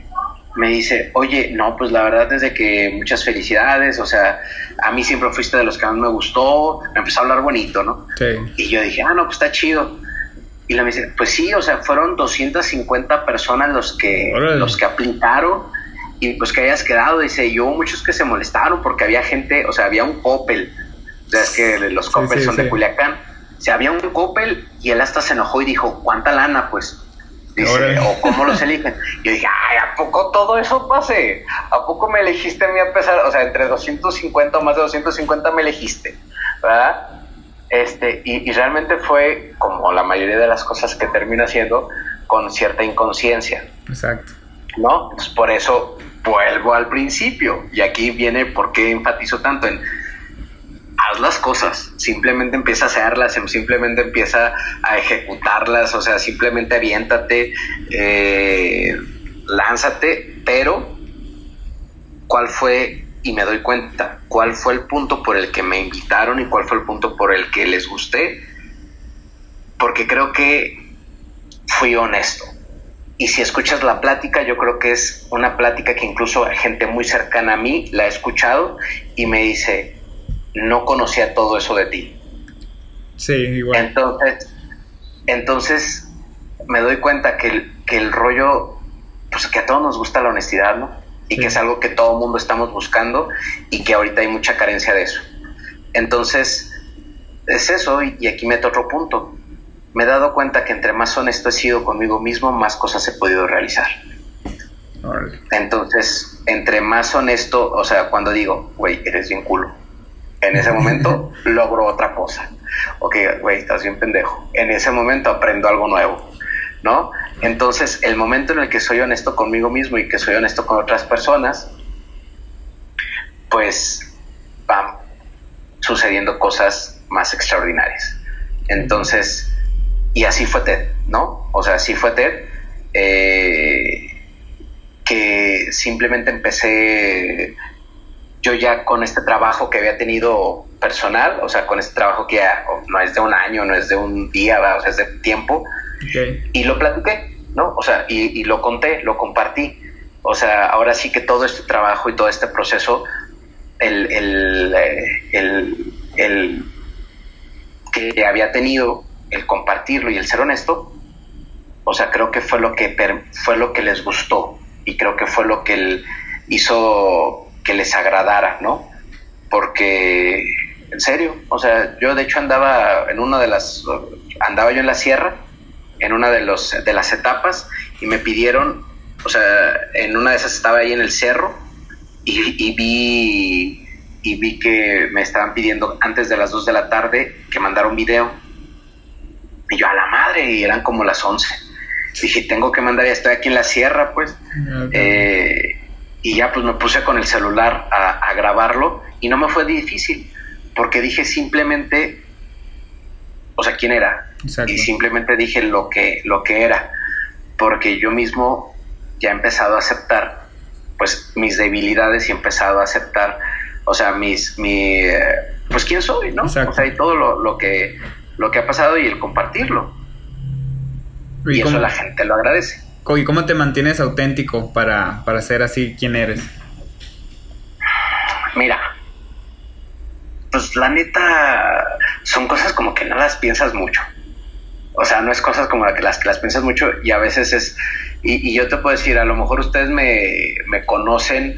me dice, oye, no, pues la verdad es de que muchas felicidades, o sea, a mí siempre fuiste de los que más me gustó, me empezó a hablar bonito, ¿no? Sí. Y yo dije, ah, no, pues está chido. Y le me dice, pues sí, o sea, fueron 250 personas los que, los que aplicaron y pues que hayas quedado. Dice, yo muchos que se molestaron porque había gente, o sea, había un Coppel, o sea, es que los Coppel son de Culiacán. O sea, había un Coppel y él hasta se enojó y dijo, ¿cuánta lana? Pues Dice, o cómo los eligen. Yo dije, ay, ¿a poco todo eso pase? ¿A poco me elegiste a mí a pesar? O sea, entre 250 o más de 250 me elegiste, ¿verdad? Este, y, realmente fue como la mayoría de las cosas que termina haciendo con cierta inconsciencia. Exacto. ¿No? por eso vuelvo al principio. Y aquí viene por qué enfatizo tanto en haz las cosas, simplemente empieza a hacerlas, em, simplemente empieza a ejecutarlas, o sea, simplemente aviéntate, eh, lánzate, pero ¿cuál fue, y me doy cuenta, cuál fue el punto por el que me invitaron y cuál fue el punto por el que les gusté? Porque creo que fui honesto. Y si escuchas la plática, yo creo que es una plática que incluso gente muy cercana a mí la ha escuchado y me dice, no conocía todo eso de ti. Sí, igual. Entonces, entonces me doy cuenta que el, que el rollo, pues que a todos nos gusta la honestidad, ¿no? Y que es algo que todo el mundo estamos buscando y que ahorita hay mucha carencia de eso. Entonces, es eso, y, aquí meto otro punto. Me he dado cuenta que entre más honesto he sido conmigo mismo, más cosas he podido realizar. Entonces, entre más honesto, o sea, cuando digo, güey, eres bien culo, en ese momento logro otra cosa. Ok, güey, estás bien pendejo. En ese momento aprendo algo nuevo, ¿no? Entonces, el momento en el que soy honesto conmigo mismo y que soy honesto con otras personas, pues van sucediendo cosas más extraordinarias. Entonces, y así fue Ted, ¿no? O sea, así fue Ted, eh, que simplemente empecé yo ya con este trabajo que había tenido personal, o sea, con este trabajo que ya no es de un año, no es de un día, o sea, es de tiempo, y lo platiqué, ¿no? O sea, y, lo conté, lo compartí. O sea, ahora sí que todo este trabajo y todo este proceso, el, el, eh, el, el que había tenido, el compartirlo y el ser honesto, o sea, creo que fue lo que fue lo que les gustó y creo que fue lo que hizo que les agradara, ¿no? Porque en serio, o sea, yo de hecho andaba en una de las andaba yo en la sierra en una de los de las etapas y me pidieron, o sea, en una de esas estaba ahí en el cerro y, vi y vi que me estaban pidiendo antes de las 2 de la tarde que mandara un video. Y yo a la madre, y eran como las 11. Dije, tengo que mandar, ya estoy aquí en la sierra, pues. Eh, y ya pues me puse con el celular a, grabarlo y no me fue difícil, porque dije simplemente, o sea, quién era. Y simplemente dije lo que, lo que era, porque yo mismo ya he empezado a aceptar pues mis debilidades y he empezado a aceptar, o sea, mis, mi, pues quién soy, ¿no? O sea, y todo lo, lo, que, lo que ha pasado y el compartirlo. Y, eso la gente lo agradece. ¿Y cómo te mantienes auténtico para, para ser así quien eres? Mira, pues la neta son cosas como que no las piensas mucho. O sea, no es cosas como las que las piensas mucho y a veces es, y, yo te puedo decir, a lo mejor ustedes me, me conocen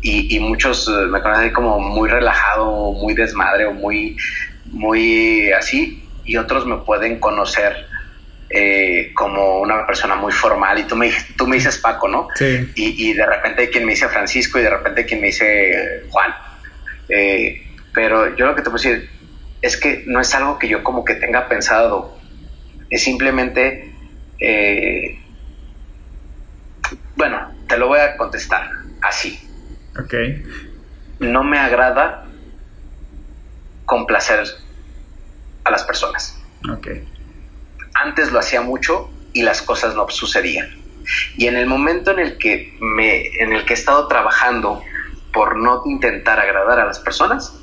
y, y, muchos eh, me conocen como muy relajado, muy desmadre o muy, muy así, y otros me pueden conocer eh, como una persona muy formal y tú me, tú me dices Paco, ¿no? Sí. Y, de repente hay quien me dice Francisco y de repente hay quien me dice Juan. Eh, pero yo lo que te puedo decir es que no es algo que yo como que tenga pensado, es simplemente, eh, bueno, te lo voy a contestar así. Ok. No me agrada complacer a las personas. Ok antes lo hacía mucho y las cosas no sucedían. Y en el momento en el que me, en el que he estado trabajando por no intentar agradar a las personas,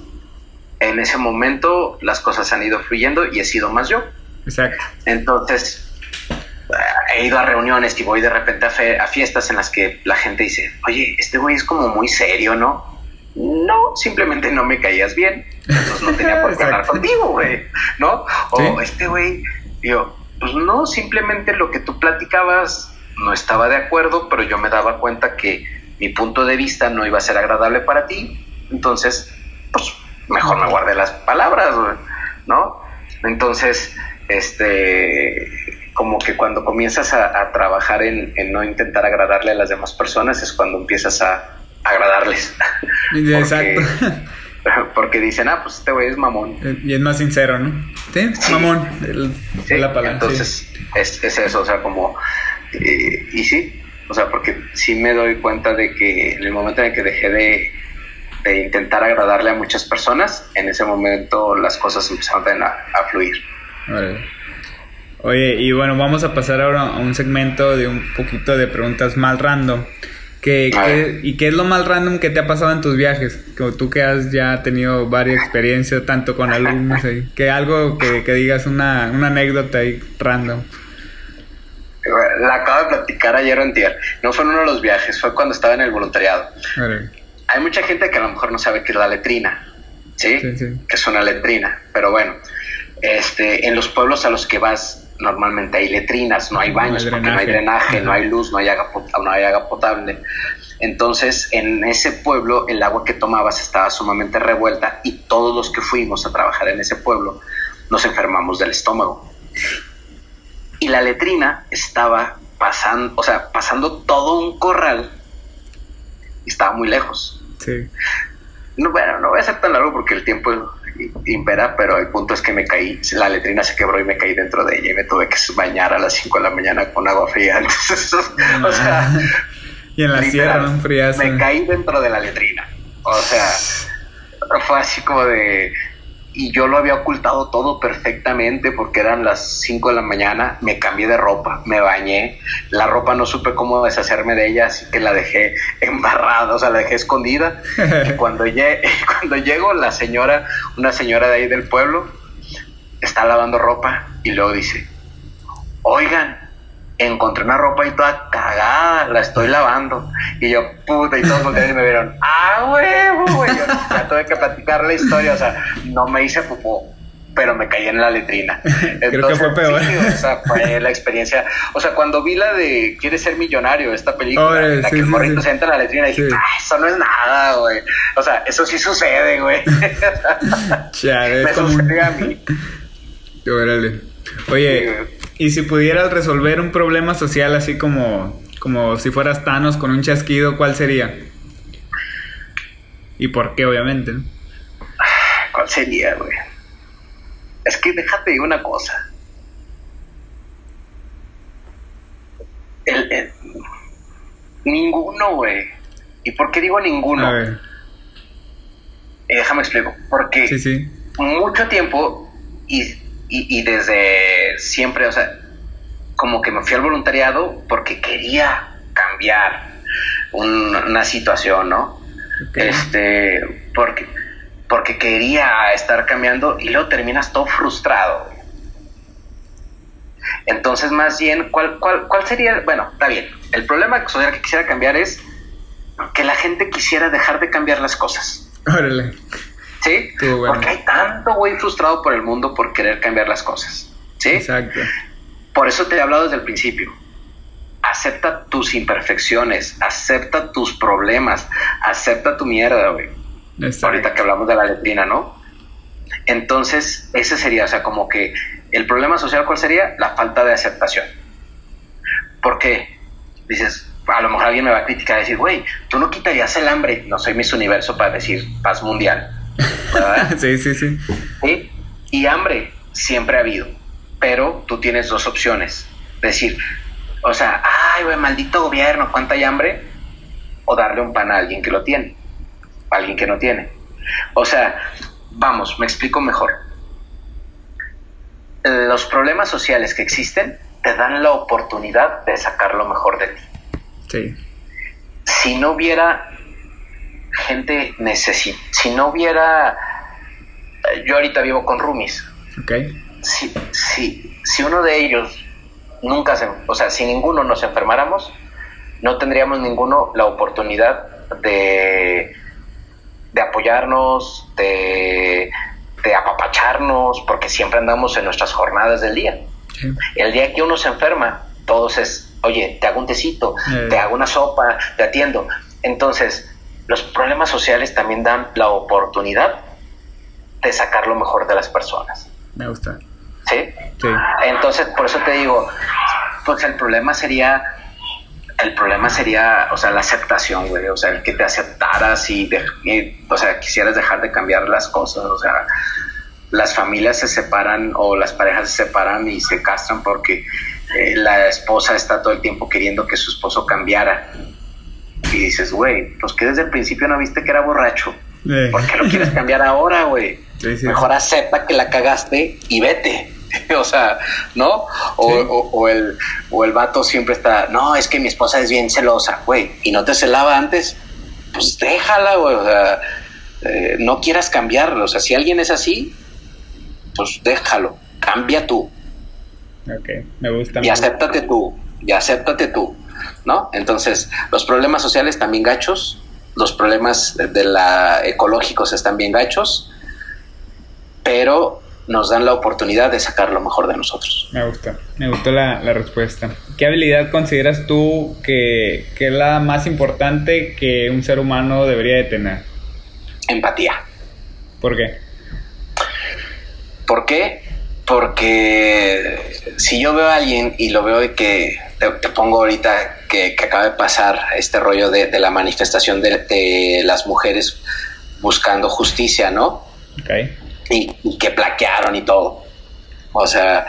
en ese momento las cosas han ido fluyendo y he sido más yo. Exacto. Entonces, he ido a reuniones y voy de repente a, fiestas en las que la gente dice, oye, este güey es como muy serio, ¿no? No, simplemente no me caías bien, entonces no tenía por qué hablar contigo, güey, ¿no? O este güey, yo, pues no, simplemente lo que tú platicabas no estaba de acuerdo, pero yo me daba cuenta que mi punto de vista no iba a ser agradable para ti, entonces, pues mejor me guardé las palabras, ¿no? Entonces, este, como que cuando comienzas a, trabajar en, no intentar agradarle a las demás personas es cuando empiezas a agradarles. Exacto. porque dicen, ah, pues este güey es mamón. Y es más sincero, ¿no? Sí, mamón, la palabra. Entonces, es, eso, o sea, como, eh, y sí, o sea, porque sí me doy cuenta de que en el momento en el que dejé de, intentar agradarle a muchas personas, en ese momento las cosas empezaron a, a fluir. Oye, y bueno, vamos a pasar ahora a un segmento de un poquito de preguntas mal random. ¿Y qué es lo más random que te ha pasado en tus viajes? Como tú que has ya tenido varias experiencias, tanto con alumnos, ahí, que algo que, digas una, anécdota ahí random. La acabo de platicar ayer o antier. No fue en uno de los viajes, fue cuando estaba en el voluntariado. Hay mucha gente que a lo mejor no sabe qué es la letrina, ¿sí? Que es una letrina, pero bueno, este, en los pueblos a los que vas normalmente hay letrinas, no hay baños, porque no hay drenaje, no hay luz, no hay, agua no hay agua potable. Entonces, en ese pueblo, el agua que tomabas estaba sumamente revuelta y todos los que fuimos a trabajar en ese pueblo nos enfermamos del estómago. Y la letrina estaba pasando, o sea, pasando todo un corral y estaba muy lejos. Sí. No, bueno, no voy a ser tan largo porque el tiempo impera, pero el punto es que me caí, la letrina se quebró y me caí dentro de ella y me tuve que bañar a las 5 de la mañana con agua fría. Entonces, o sea, y en la sierra, Me caí dentro de la letrina. O sea, fue así como de, y yo lo había ocultado todo perfectamente porque eran las 5 de la mañana, me cambié de ropa, me bañé, la ropa no supe cómo deshacerme de ella, así que la dejé embarrada, o sea, la dejé escondida. y cuando, cuando llego, la señora, una señora de ahí del pueblo, está lavando ropa y luego dice, oigan, encontré una ropa y toda cagada, la estoy lavando. Y yo, puta, y todos me vieron, ah, huevo, güey. Ya tuve que platicar la historia, o sea, no me hice pupú, pero me caí en la letrina. Entonces, Creo que fue peor. o sea, fue la experiencia. O sea, cuando vi la de Quieres ser millonario, esta película, la que el morrito se entra en la letrina, dije, ah, eso no es nada, güey. O sea, eso sí sucede, güey. me sucede a mí. Órale. Oye, y si pudieras resolver un problema social así como, como si fueras Thanos con un chasquido, ¿cuál sería? ¿Y por qué, obviamente? ¿Cuál sería, güey? Es que déjate de una cosa. El, ninguno, güey. ¿Y por qué digo ninguno? A ver. Eh, déjame explico. Porque mucho tiempo y y, desde siempre, o sea, como que me fui al voluntariado porque quería cambiar una situación, ¿no? Este, porque, porque quería estar cambiando y luego terminas todo frustrado. Entonces, más bien, ¿cuál, cuál, cuál sería? Bueno, está bien. El problema social que quisiera cambiar es que la gente quisiera dejar de cambiar las cosas. Órale. ¿Sí? Porque hay tanto güey frustrado por el mundo por querer cambiar las cosas, ¿sí? Exacto. Por eso te he hablado desde el principio. Acepta tus imperfecciones, acepta tus problemas, acepta tu mierda, güey. Ahorita que hablamos de la letrina, ¿no? Entonces, ese sería, o sea, como que el problema social, ¿cuál sería? La falta de aceptación. Porque dices, a lo mejor alguien me va a criticar y decir, güey, tú no quitarías el hambre. No soy Miss Universo para decir paz mundial. sí, sí, sí. Y hambre siempre ha habido, pero tú tienes dos opciones. Decir, o sea, ay, güey, maldito gobierno, ¿cuánta hay hambre? O darle un pan a alguien que lo tiene, a alguien que no tiene. O sea, vamos, me explico mejor. Los problemas sociales que existen te dan la oportunidad de sacar lo mejor de ti. Sí. Si no hubiera gente necesita, si no hubiera, yo ahorita vivo con roomies. Ok. Si, si, si uno de ellos nunca se, o sea, si ninguno nos enfermáramos, no tendríamos ninguno la oportunidad de, de apoyarnos, de, de apapacharnos, porque siempre andamos en nuestras jornadas del día. El día que uno se enferma, todos es, oye, te hago un tecito, eh. te hago una sopa, te atiendo. Entonces, los problemas sociales también dan la oportunidad de sacar lo mejor de las personas. Me gusta. ¿Sí? Sí. Entonces, por eso te digo, pues el problema sería, el problema sería, o sea, la aceptación, güey, o sea, el que te aceptaras y, o sea, quisieras dejar de cambiar las cosas, o sea, las familias se separan o las parejas se separan y se castran porque eh, la esposa está todo el tiempo queriendo que su esposo cambiara y dices, güey, pues que desde el principio no viste que era borracho. Eh. ¿Por qué lo quieres cambiar ahora, güey? Mejor acepta que la cagaste y vete. o sea, ¿no? O, el, o el vato siempre está, no, es que mi esposa es bien celosa, güey, y no te celaba antes, pues déjala, güey, o sea, eh, no quieras cambiarlo, o sea, si alguien es así, pues déjalo, cambia tú. Ok, me gusta. Y acéptate tú, y acéptate tú. ¿No? Entonces, los problemas sociales también gachos, los problemas de la ecológicos están bien gachos, pero nos dan la oportunidad de sacar lo mejor de nosotros. Me gusta, me gustó la, respuesta. ¿Qué habilidad consideras tú que, que, es la más importante que un ser humano debería de tener? Empatía. ¿Por qué? ¿Por qué? Porque si yo veo a alguien y lo veo y que te, pongo ahorita que, acaba de pasar este rollo de, la manifestación de, las mujeres buscando justicia, ¿no? Okay. Y, que plaquearon y todo. O sea,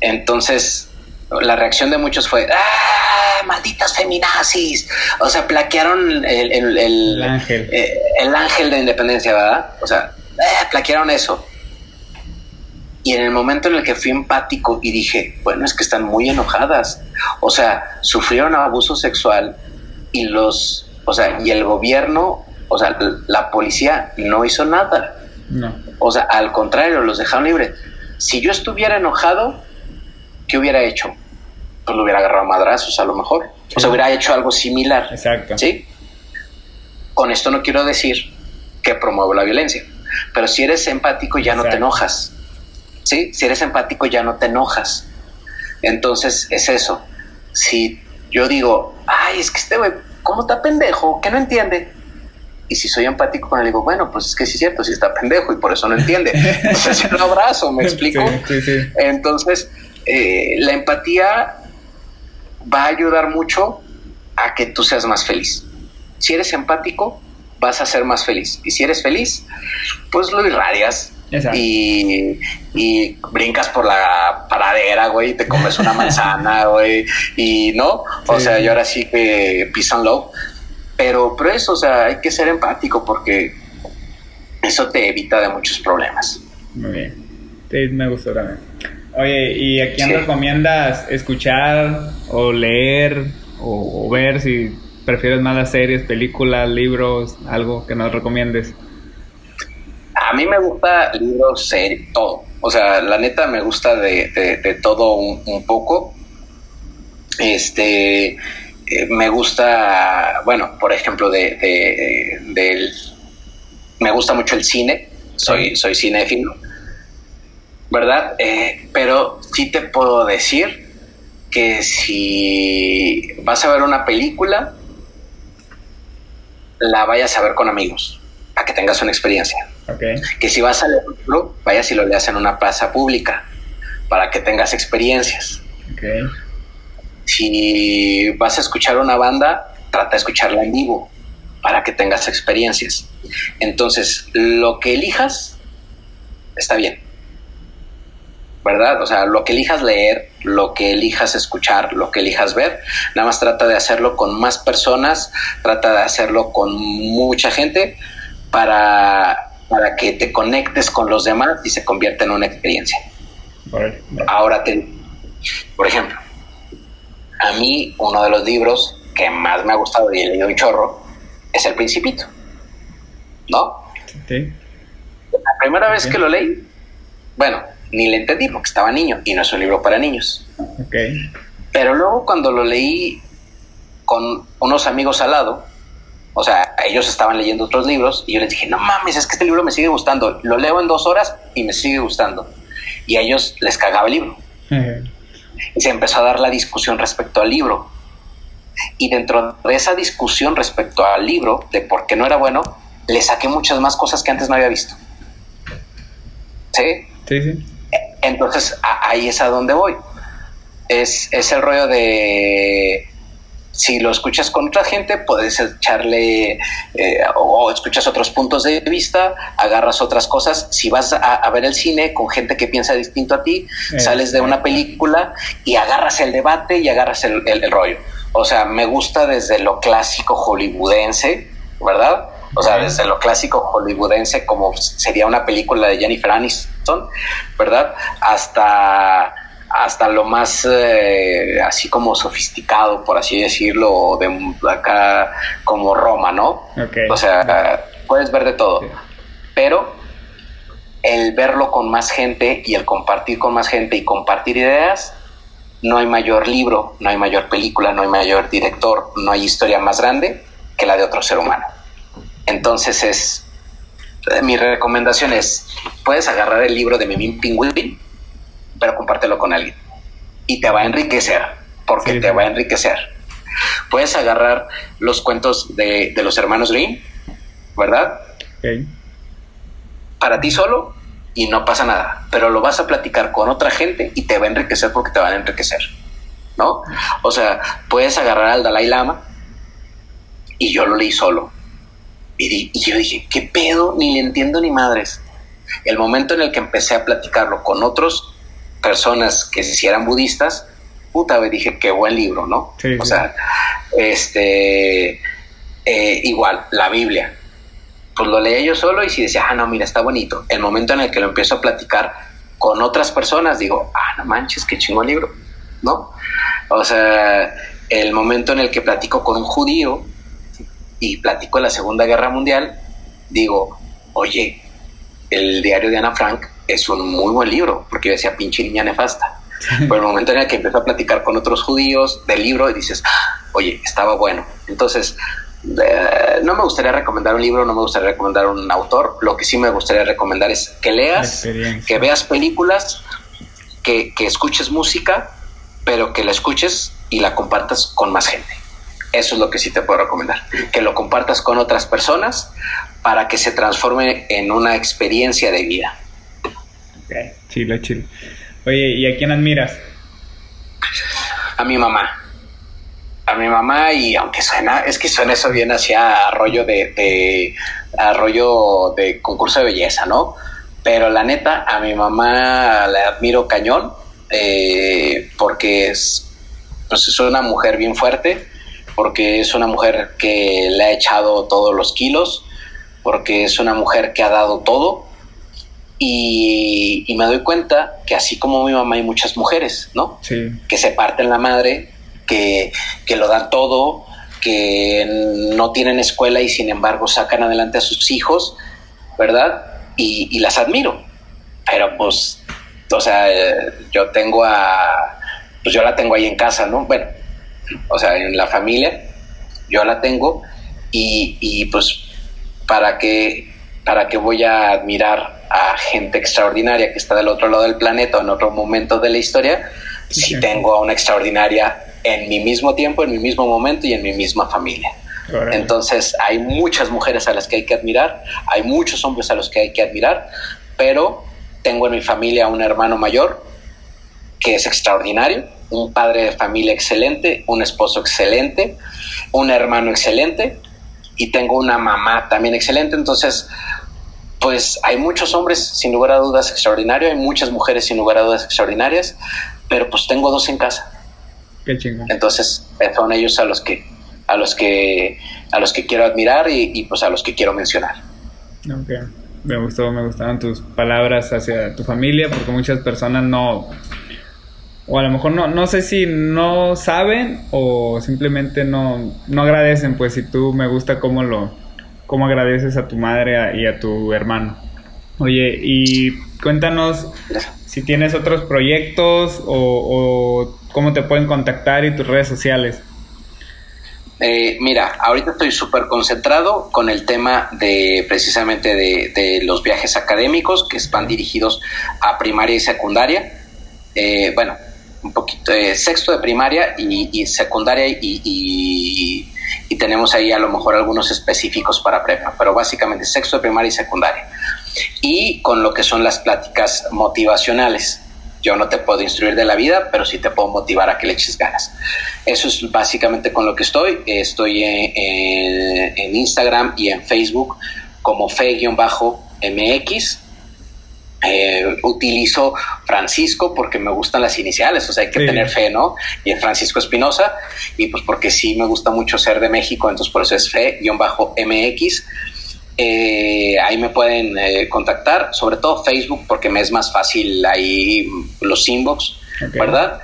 entonces la reacción de muchos fue, ¡ah! ¡Malditas feminazis! O sea, plaquearon el, ángel. Eh, el ángel de independencia, ¿verdad? O sea, eh, plaquearon eso. Y en el momento en el que fui empático y dije, bueno, es que están muy enojadas. O sea, sufrieron abuso sexual y los, o sea, y el gobierno, o sea, la policía no hizo nada. No. O sea, al contrario, los dejaron libres. Si yo estuviera enojado, ¿qué hubiera hecho? Pues lo hubiera agarrado a madrazos a lo mejor. O sea, hubiera hecho algo similar. Exacto. ¿Sí? Con esto no quiero decir que promuevo la violencia, pero si eres empático ya no te enojas. ¿Sí? Si eres empático ya no te enojas. Entonces es eso. Si yo digo, ay, es que este güey, ¿cómo está pendejo? ¿Que no entiende? Y si soy empático con él, digo, bueno, pues es que sí es cierto, si está pendejo y por eso no entiende. Entonces, un abrazo, ¿me explico? Entonces, eh, la empatía va a ayudar mucho a que tú seas más feliz. Si eres empático, vas a ser más feliz. Y si eres feliz, pues lo irradias. Y, y, brincas por la paradera, güey, y te comes una manzana, güey, y no, o sea, yo ahora sí que peace and love, pero, pero eso, o sea, hay que ser empático porque eso te evita de muchos problemas. Muy bien, sí, me gustó también. Oye, ¿y a quién recomiendas escuchar o leer o, ver si prefieres más las series, películas, libros, algo que nos recomiendes? A mí me gusta libros, series, todo. O sea, la neta me gusta de, todo un, poco. Este, eh, me gusta, bueno, por ejemplo, de, del, me gusta mucho el cine. Soy, soy cinéfilo ¿verdad? Eh, pero sí te puedo decir que si vas a ver una película, la vayas a ver con amigos, para que tengas una experiencia. Que si vas a leer un libro, vayas y lo leas en una plaza pública, para que tengas experiencias. Si vas a escuchar una banda, trata de escucharla en vivo, para que tengas experiencias. Entonces, lo que elijas, está bien ¿verdad? O sea, lo que elijas leer, lo que elijas escuchar, lo que elijas ver, nada más trata de hacerlo con más personas, trata de hacerlo con mucha gente para, para que te conectes con los demás y se convierta en una experiencia. Ahora, te, por ejemplo, a mí uno de los libros que más me ha gustado y he leído un chorro es El Principito, ¿no? Sí. La primera vez que lo leí, bueno, ni le entendí porque estaba niño y no es un libro para niños. Pero luego cuando lo leí con unos amigos al lado, o sea, ellos estaban leyendo otros libros y yo les dije, no mames, es que este libro me sigue gustando. Lo leo en dos horas y me sigue gustando. Y a ellos les cagaba el libro. Y se empezó a dar la discusión respecto al libro. Y dentro de esa discusión respecto al libro, de por qué no era bueno, le saqué muchas más cosas que antes no había visto. ¿Sí? Sí, sí. Entonces ahí es a donde voy. Es, es el rollo de si lo escuchas con otra gente, puedes echarle eh, o escuchas otros puntos de vista, agarras otras cosas. Si vas a, ver el cine con gente que piensa distinto a ti, sales de una película y agarras el debate y agarras el, el rollo. O sea, me gusta desde lo clásico hollywoodense, ¿verdad? O sea, desde lo clásico hollywoodense, como sería una película de Jennifer Aniston, ¿verdad? Hasta, hasta lo más eh, así como sofisticado, por así decirlo, de acá como Roma, ¿no? O sea, puedes ver de todo. Pero el verlo con más gente y el compartir con más gente y compartir ideas, no hay mayor libro, no hay mayor película, no hay mayor director, no hay historia más grande que la de otro ser humano. Entonces es, mi recomendación es, puedes agarrar el libro de Memín Pingüín, pero compártelo con alguien. Y te va a enriquecer, porque te va a enriquecer. Puedes agarrar los cuentos de, los hermanos Grimm, ¿verdad? Para ti solo y no pasa nada, pero lo vas a platicar con otra gente y te va a enriquecer porque te van a enriquecer, ¿no? O sea, puedes agarrar al Dalai Lama y yo lo leí solo y, yo dije, ¿qué pedo? Ni le entiendo ni madres. El momento en el que empecé a platicarlo con otras personas que si eran budistas, puta, dije, qué buen libro, ¿no? o sea, este, eh, igual, la Biblia. pues lo leía yo solo y si decía, ah, no, mira, está bonito. El momento en el que lo empiezo a platicar con otras personas, digo, ah, no manches, qué chingón libro, ¿no? O sea, el momento en el que platico con un judío y platico en la Segunda Guerra Mundial, digo, oye, el diario de Ana Frank es un muy buen libro, porque yo decía, pinche niña nefasta. Pero el momento en el que empiezo a platicar con otros judíos del libro y dices, oye, estaba bueno. Entonces, eh, no me gustaría recomendar un libro, no me gustaría recomendar un autor. Lo que sí me gustaría recomendar es que leas, que veas películas, que, que escuches música, pero que la escuches y la compartas con más gente. Eso es lo que sí te puedo recomendar. Que lo compartas con otras personas para que se transforme en una experiencia de vida. Ok, chilo, chilo. Oye, ¿y a quién admiras? A mi mamá. A mi mamá y aunque suena, es que suena eso bien hacia arroyo de, arroyo de concurso de belleza, ¿no? Pero la neta, a mi mamá la admiro cañón eh, porque es, pues es una mujer bien fuerte, porque es una mujer que le ha echado todos los kilos, porque es una mujer que ha dado todo y, me doy cuenta que así como mi mamá hay muchas mujeres, ¿no? Sí. Que se parten la madre, que, que lo dan todo, que no tienen escuela y sin embargo sacan adelante a sus hijos, ¿verdad? Y, las admiro. Pero pues, o sea, yo tengo a, pues yo la tengo ahí en casa, ¿no? Bueno, o sea, en la familia, yo la tengo y, y pues, ¿para qué, ¿para qué voy a admirar a gente extraordinaria que está del otro lado del planeta o en otro momento de la historia, si tengo a una extraordinaria en mi mismo tiempo, en mi mismo momento y en mi misma familia. Entonces hay muchas mujeres a las que hay que admirar, hay muchos hombres a los que hay que admirar, pero tengo en mi familia un hermano mayor que es extraordinario, un padre de familia excelente, un esposo excelente, un hermano excelente y tengo una mamá también excelente. Entonces, pues hay muchos hombres sin lugar a dudas extraordinarios, hay muchas mujeres sin lugar a dudas extraordinarias, pero pues tengo dos en casa. Qué chingón. Entonces son ellos a los que a los que a los que quiero admirar y, pues a los que quiero mencionar. Okay. Me gustó, me gustaron tus palabras hacia tu familia porque muchas personas no o a lo mejor no, no sé si no saben o simplemente no, no agradecen, pues si tú me gusta cómo lo, cómo agradeces a tu madre y a tu hermano. Oye, y cuéntanos si tienes otros proyectos o, cómo te pueden contactar y tus redes sociales. Eh, mira, ahorita estoy súper concentrado con el tema de precisamente de, los viajes académicos que van dirigidos a primaria y secundaria. Eh, bueno, un poquito, de sexto de primaria y, secundaria y tenemos ahí a lo mejor algunos específicos para prepa, pero básicamente sexto de primaria y secundaria. Y con lo que son las pláticas motivacionales. Yo no te puedo instruir de la vida, pero sí te puedo motivar a que le eches ganas. Eso es básicamente con lo que estoy. Estoy en, en Instagram y en Facebook como fe-mx eh, utilizo Francisco porque me gustan las iniciales, o sea, hay que tener fe, ¿no? Y es Francisco Espinosa, y pues porque sí me gusta mucho ser de México, entonces por eso es fe-mx. Eh, ahí me pueden eh, contactar, sobre todo Facebook, porque me es más fácil ahí los inbox, ¿verdad?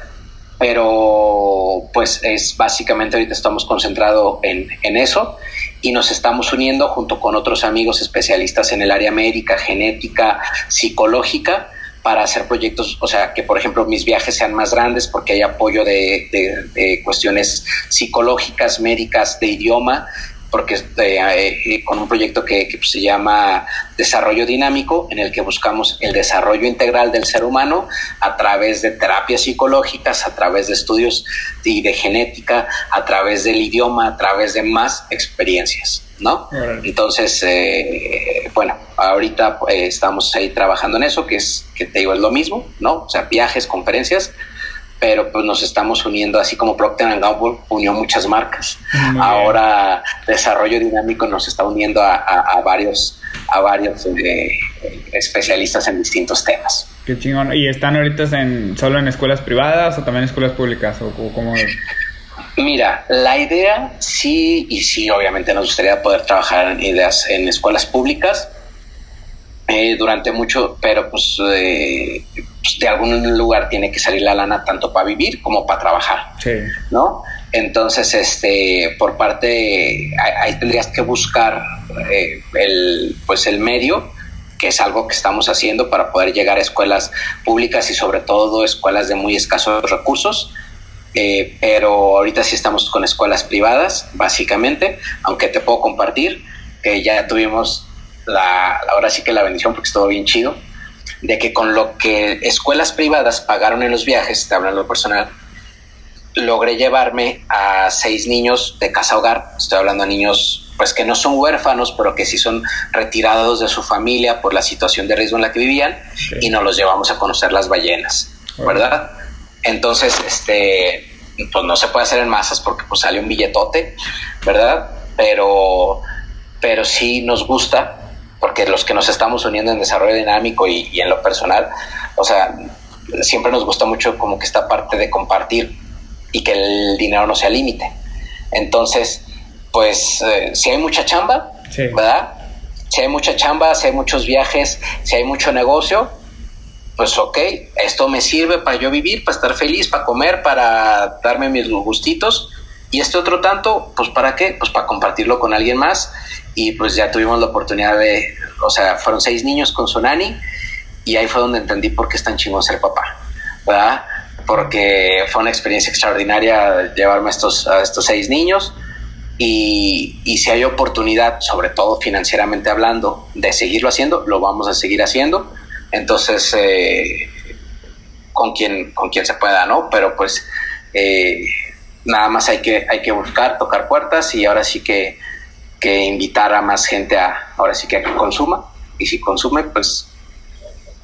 Pero pues es básicamente ahorita estamos concentrados en, en eso y nos estamos uniendo junto con otros amigos especialistas en el área médica, genética, psicológica, para hacer proyectos, o sea, que por ejemplo mis viajes sean más grandes porque hay apoyo de, de cuestiones psicológicas, médicas, de idioma, porque eh, eh, con un proyecto que, pues, se llama Desarrollo Dinámico, en el que buscamos el desarrollo integral del ser humano a través de terapias psicológicas, a través de estudios de, de genética, a través del idioma, a través de más experiencias. ¿no? Entonces, eh, bueno, ahorita estamos ahí trabajando en eso, que es, que te digo, es lo mismo, ¿no? O sea, viajes, conferencias, pero pues nos estamos uniendo, así como Procter Gamble unió muchas marcas. Ahora Desarrollo Dinámico nos está uniendo a, varios, a varios eh, especialistas en distintos temas. Qué chingón. ¿Y están ahorita en, solo en escuelas privadas o también en escuelas públicas? ¿O, cómo Mira, la idea sí y sí, obviamente nos gustaría poder trabajar en ideas en escuelas públicas eh, durante mucho, pero pues, eh, pues, de algún lugar tiene que salir la lana tanto para vivir como para trabajar, sí. ¿no? Entonces, este, por parte, ahí tendrías que buscar eh, el, pues el medio que es algo que estamos haciendo para poder llegar a escuelas públicas y sobre todo escuelas de muy escasos recursos. Eh, pero ahorita sí estamos con escuelas privadas, básicamente, aunque te puedo compartir que ya tuvimos la, ahora sí que la bendición, porque estuvo bien chido, de que con lo que escuelas privadas pagaron en los viajes, te hablando personal, logré llevarme a seis niños de casa hogar, estoy hablando de niños pues que no son huérfanos, pero que sí son retirados de su familia por la situación de riesgo en la que vivían y nos los llevamos a conocer las ballenas, ¿verdad? Entonces, este, pues no se puede hacer en masas porque pues sale un billetote, ¿verdad? Pero, pero sí nos gusta porque los que nos estamos uniendo en desarrollo dinámico y, y en lo personal, o sea, siempre nos gusta mucho como que esta parte de compartir y que el dinero no sea límite. Entonces, pues eh, si hay mucha chamba, ¿verdad? Si hay mucha chamba, si hay muchos viajes, si hay mucho negocio, pues ok, esto me sirve para yo vivir, para estar feliz, para comer, para darme mis gustitos. Y este otro tanto, pues para qué? Pues para compartirlo con alguien más. Y pues ya tuvimos la oportunidad de, o sea, fueron seis niños con su nani y ahí fue donde entendí por qué es tan chingón ser papá, ¿verdad? Porque fue una experiencia extraordinaria llevarme a estos, a estos seis niños y, si hay oportunidad, sobre todo financieramente hablando, de seguirlo haciendo, lo vamos a seguir haciendo. Entonces, eh, con quien con quien se pueda, ¿no? Pero pues eh, nada más hay que, hay que buscar, tocar puertas y ahora sí que, que invitar a más gente a, ahora sí que a que consuma. Y si consume, pues,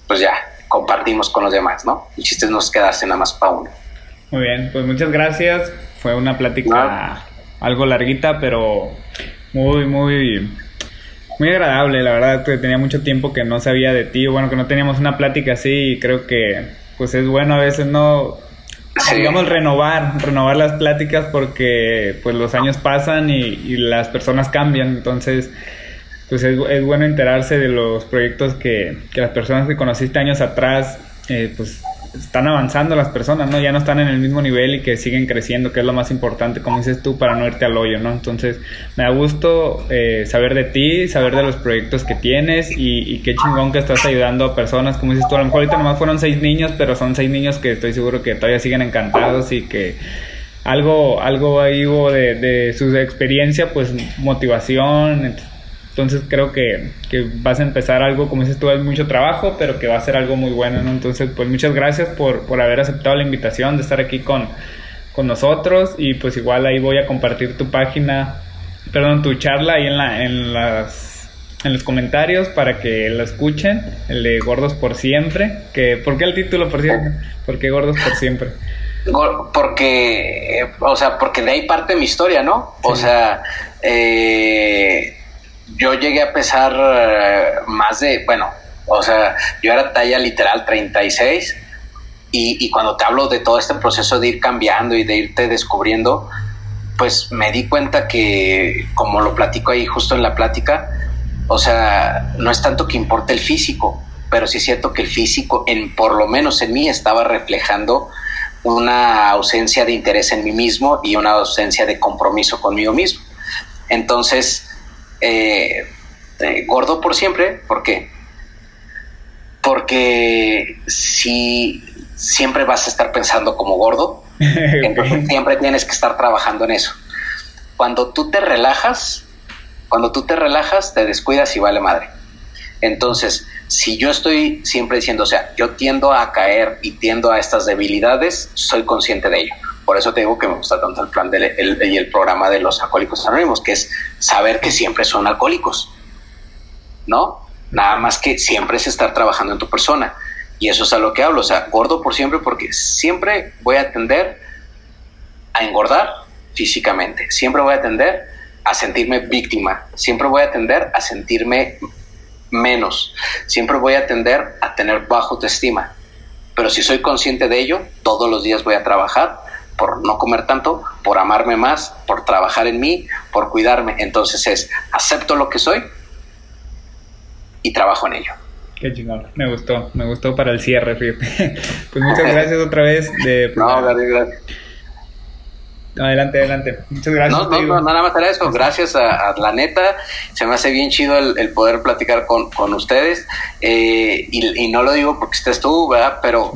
pues ya, compartimos con los demás, ¿no? El chiste es nos quedarse nada más para uno. Muy bien, pues muchas gracias. Fue una plática algo larguita, pero muy, muy, muy agradable. La verdad que tenía mucho tiempo que no sabía de ti, bueno, que no teníamos una plática así y creo que pues es bueno a veces no, digamos, renovar, renovar las pláticas porque pues los años pasan y, las personas cambian, entonces pues es, bueno enterarse de los proyectos que, que las personas que conociste años atrás eh, pues están avanzando las personas, ¿no? Ya no están en el mismo nivel y que siguen creciendo, que es lo más importante, como dices tú, para no irte al hoyo, ¿no? Entonces, me da gusto eh, saber de ti, saber de los proyectos que tienes y, qué chingón que estás ayudando a personas, como dices tú, a lo mejor ahorita nomás fueron seis niños, pero son seis niños que estoy seguro que todavía siguen encantados y que algo, algo ahí de, de su experiencia, pues motivación, entonces creo que, vas a empezar algo, como dices tú, es mucho trabajo, pero que va a ser algo muy bueno, ¿no? Entonces, pues muchas gracias por, por haber aceptado la invitación de estar aquí con, con nosotros y pues igual ahí voy a compartir tu página, perdón, tu charla ahí en, la, en, las, en los comentarios para que lo escuchen, el de Gordos por Siempre, que, ¿por qué el título por siempre? ¿Por qué Gordos por Siempre? Porque, o sea, porque de ahí parte mi historia, ¿no? O sea, eh, yo llegué a pesar eh, más de, bueno, o sea, yo era talla literal 36 y, y cuando te hablo de todo este proceso de ir cambiando y de irte descubriendo, pues me di cuenta que, como lo platico ahí justo en la plática, o sea, no es tanto que importe el físico, pero sí es cierto que el físico, en, por lo menos en mí, estaba reflejando una ausencia de interés en mí mismo y una ausencia de compromiso conmigo mismo. Entonces, eh, eh, gordo por siempre, ¿por qué? Porque si siempre vas a estar pensando como gordo, entonces siempre tienes que estar trabajando en eso. Cuando tú te relajas, cuando tú te relajas, te descuidas y vale madre. Entonces, si yo estoy siempre diciendo, o sea, yo tiendo a caer y tiendo a estas debilidades, soy consciente de ello. Por eso te digo que me gusta tanto el plan y el programa de los alcohólicos anónimos, que es saber que siempre son alcohólicos, ¿no? Nada más que siempre es estar trabajando en tu persona. Y eso es a lo que hablo, o sea, gordo por siempre porque siempre voy a tender a engordar físicamente, siempre voy a tender a sentirme víctima, siempre voy a tender a sentirme menos, siempre voy a tender a tener bajo autoestima. Pero si soy consciente de ello, todos los días voy a trabajar por no comer tanto, por amarme más, por trabajar en mí, por cuidarme. Entonces es, acepto lo que soy y trabajo en ello. Qué chingón, me gustó, me gustó para el cierre, fíjate. Pues muchas gracias otra vez. De, no, gracias. Adelante, adelante. Muchas gracias. No, no, no, nada más era eso. Gracias a, la neta. Se me hace bien chido el, poder platicar con, con ustedes. Eh, y, no lo digo porque estés tú, ¿verdad? Pero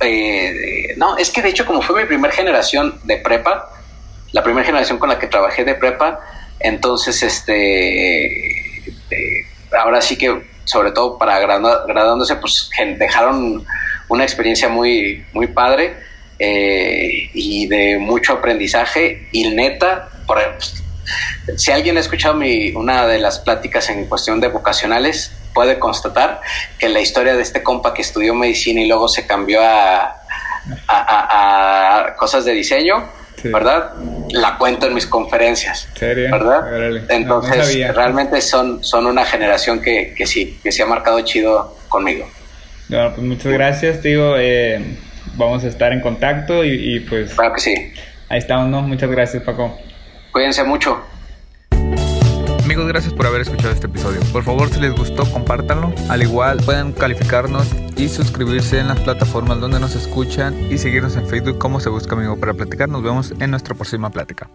eh, no, es que de hecho como fue mi primera generación de prepa, la primera generación con la que trabajé de prepa, entonces este... Eh, ahora sí que sobre todo para graduándose, pues dejaron una experiencia muy, muy padre eh, y de mucho aprendizaje. Y neta, por, si alguien ha escuchado mi, una de las pláticas en cuestión de vocacionales, puede constatar que la historia de este compa que estudió medicina y luego se cambió a, a, cosas de diseño, ¿verdad? La cuento en mis conferencias, ¿verdad? Entonces, realmente son, son una generación que, que sí, que se ha marcado chido conmigo. Bueno, pues muchas gracias, digo, eh, vamos a estar en contacto y, pues... Claro que sí. Ahí estamos, ¿no? Muchas gracias, Paco. Cuídense mucho. Amigos, gracias por haber escuchado este episodio. Por favor, si les gustó, compártanlo. Al igual, pueden calificarnos y suscribirse en las plataformas donde nos escuchan y seguirnos en Facebook como Se Busca Amigo para Platicar. Nos vemos en nuestra próxima plática.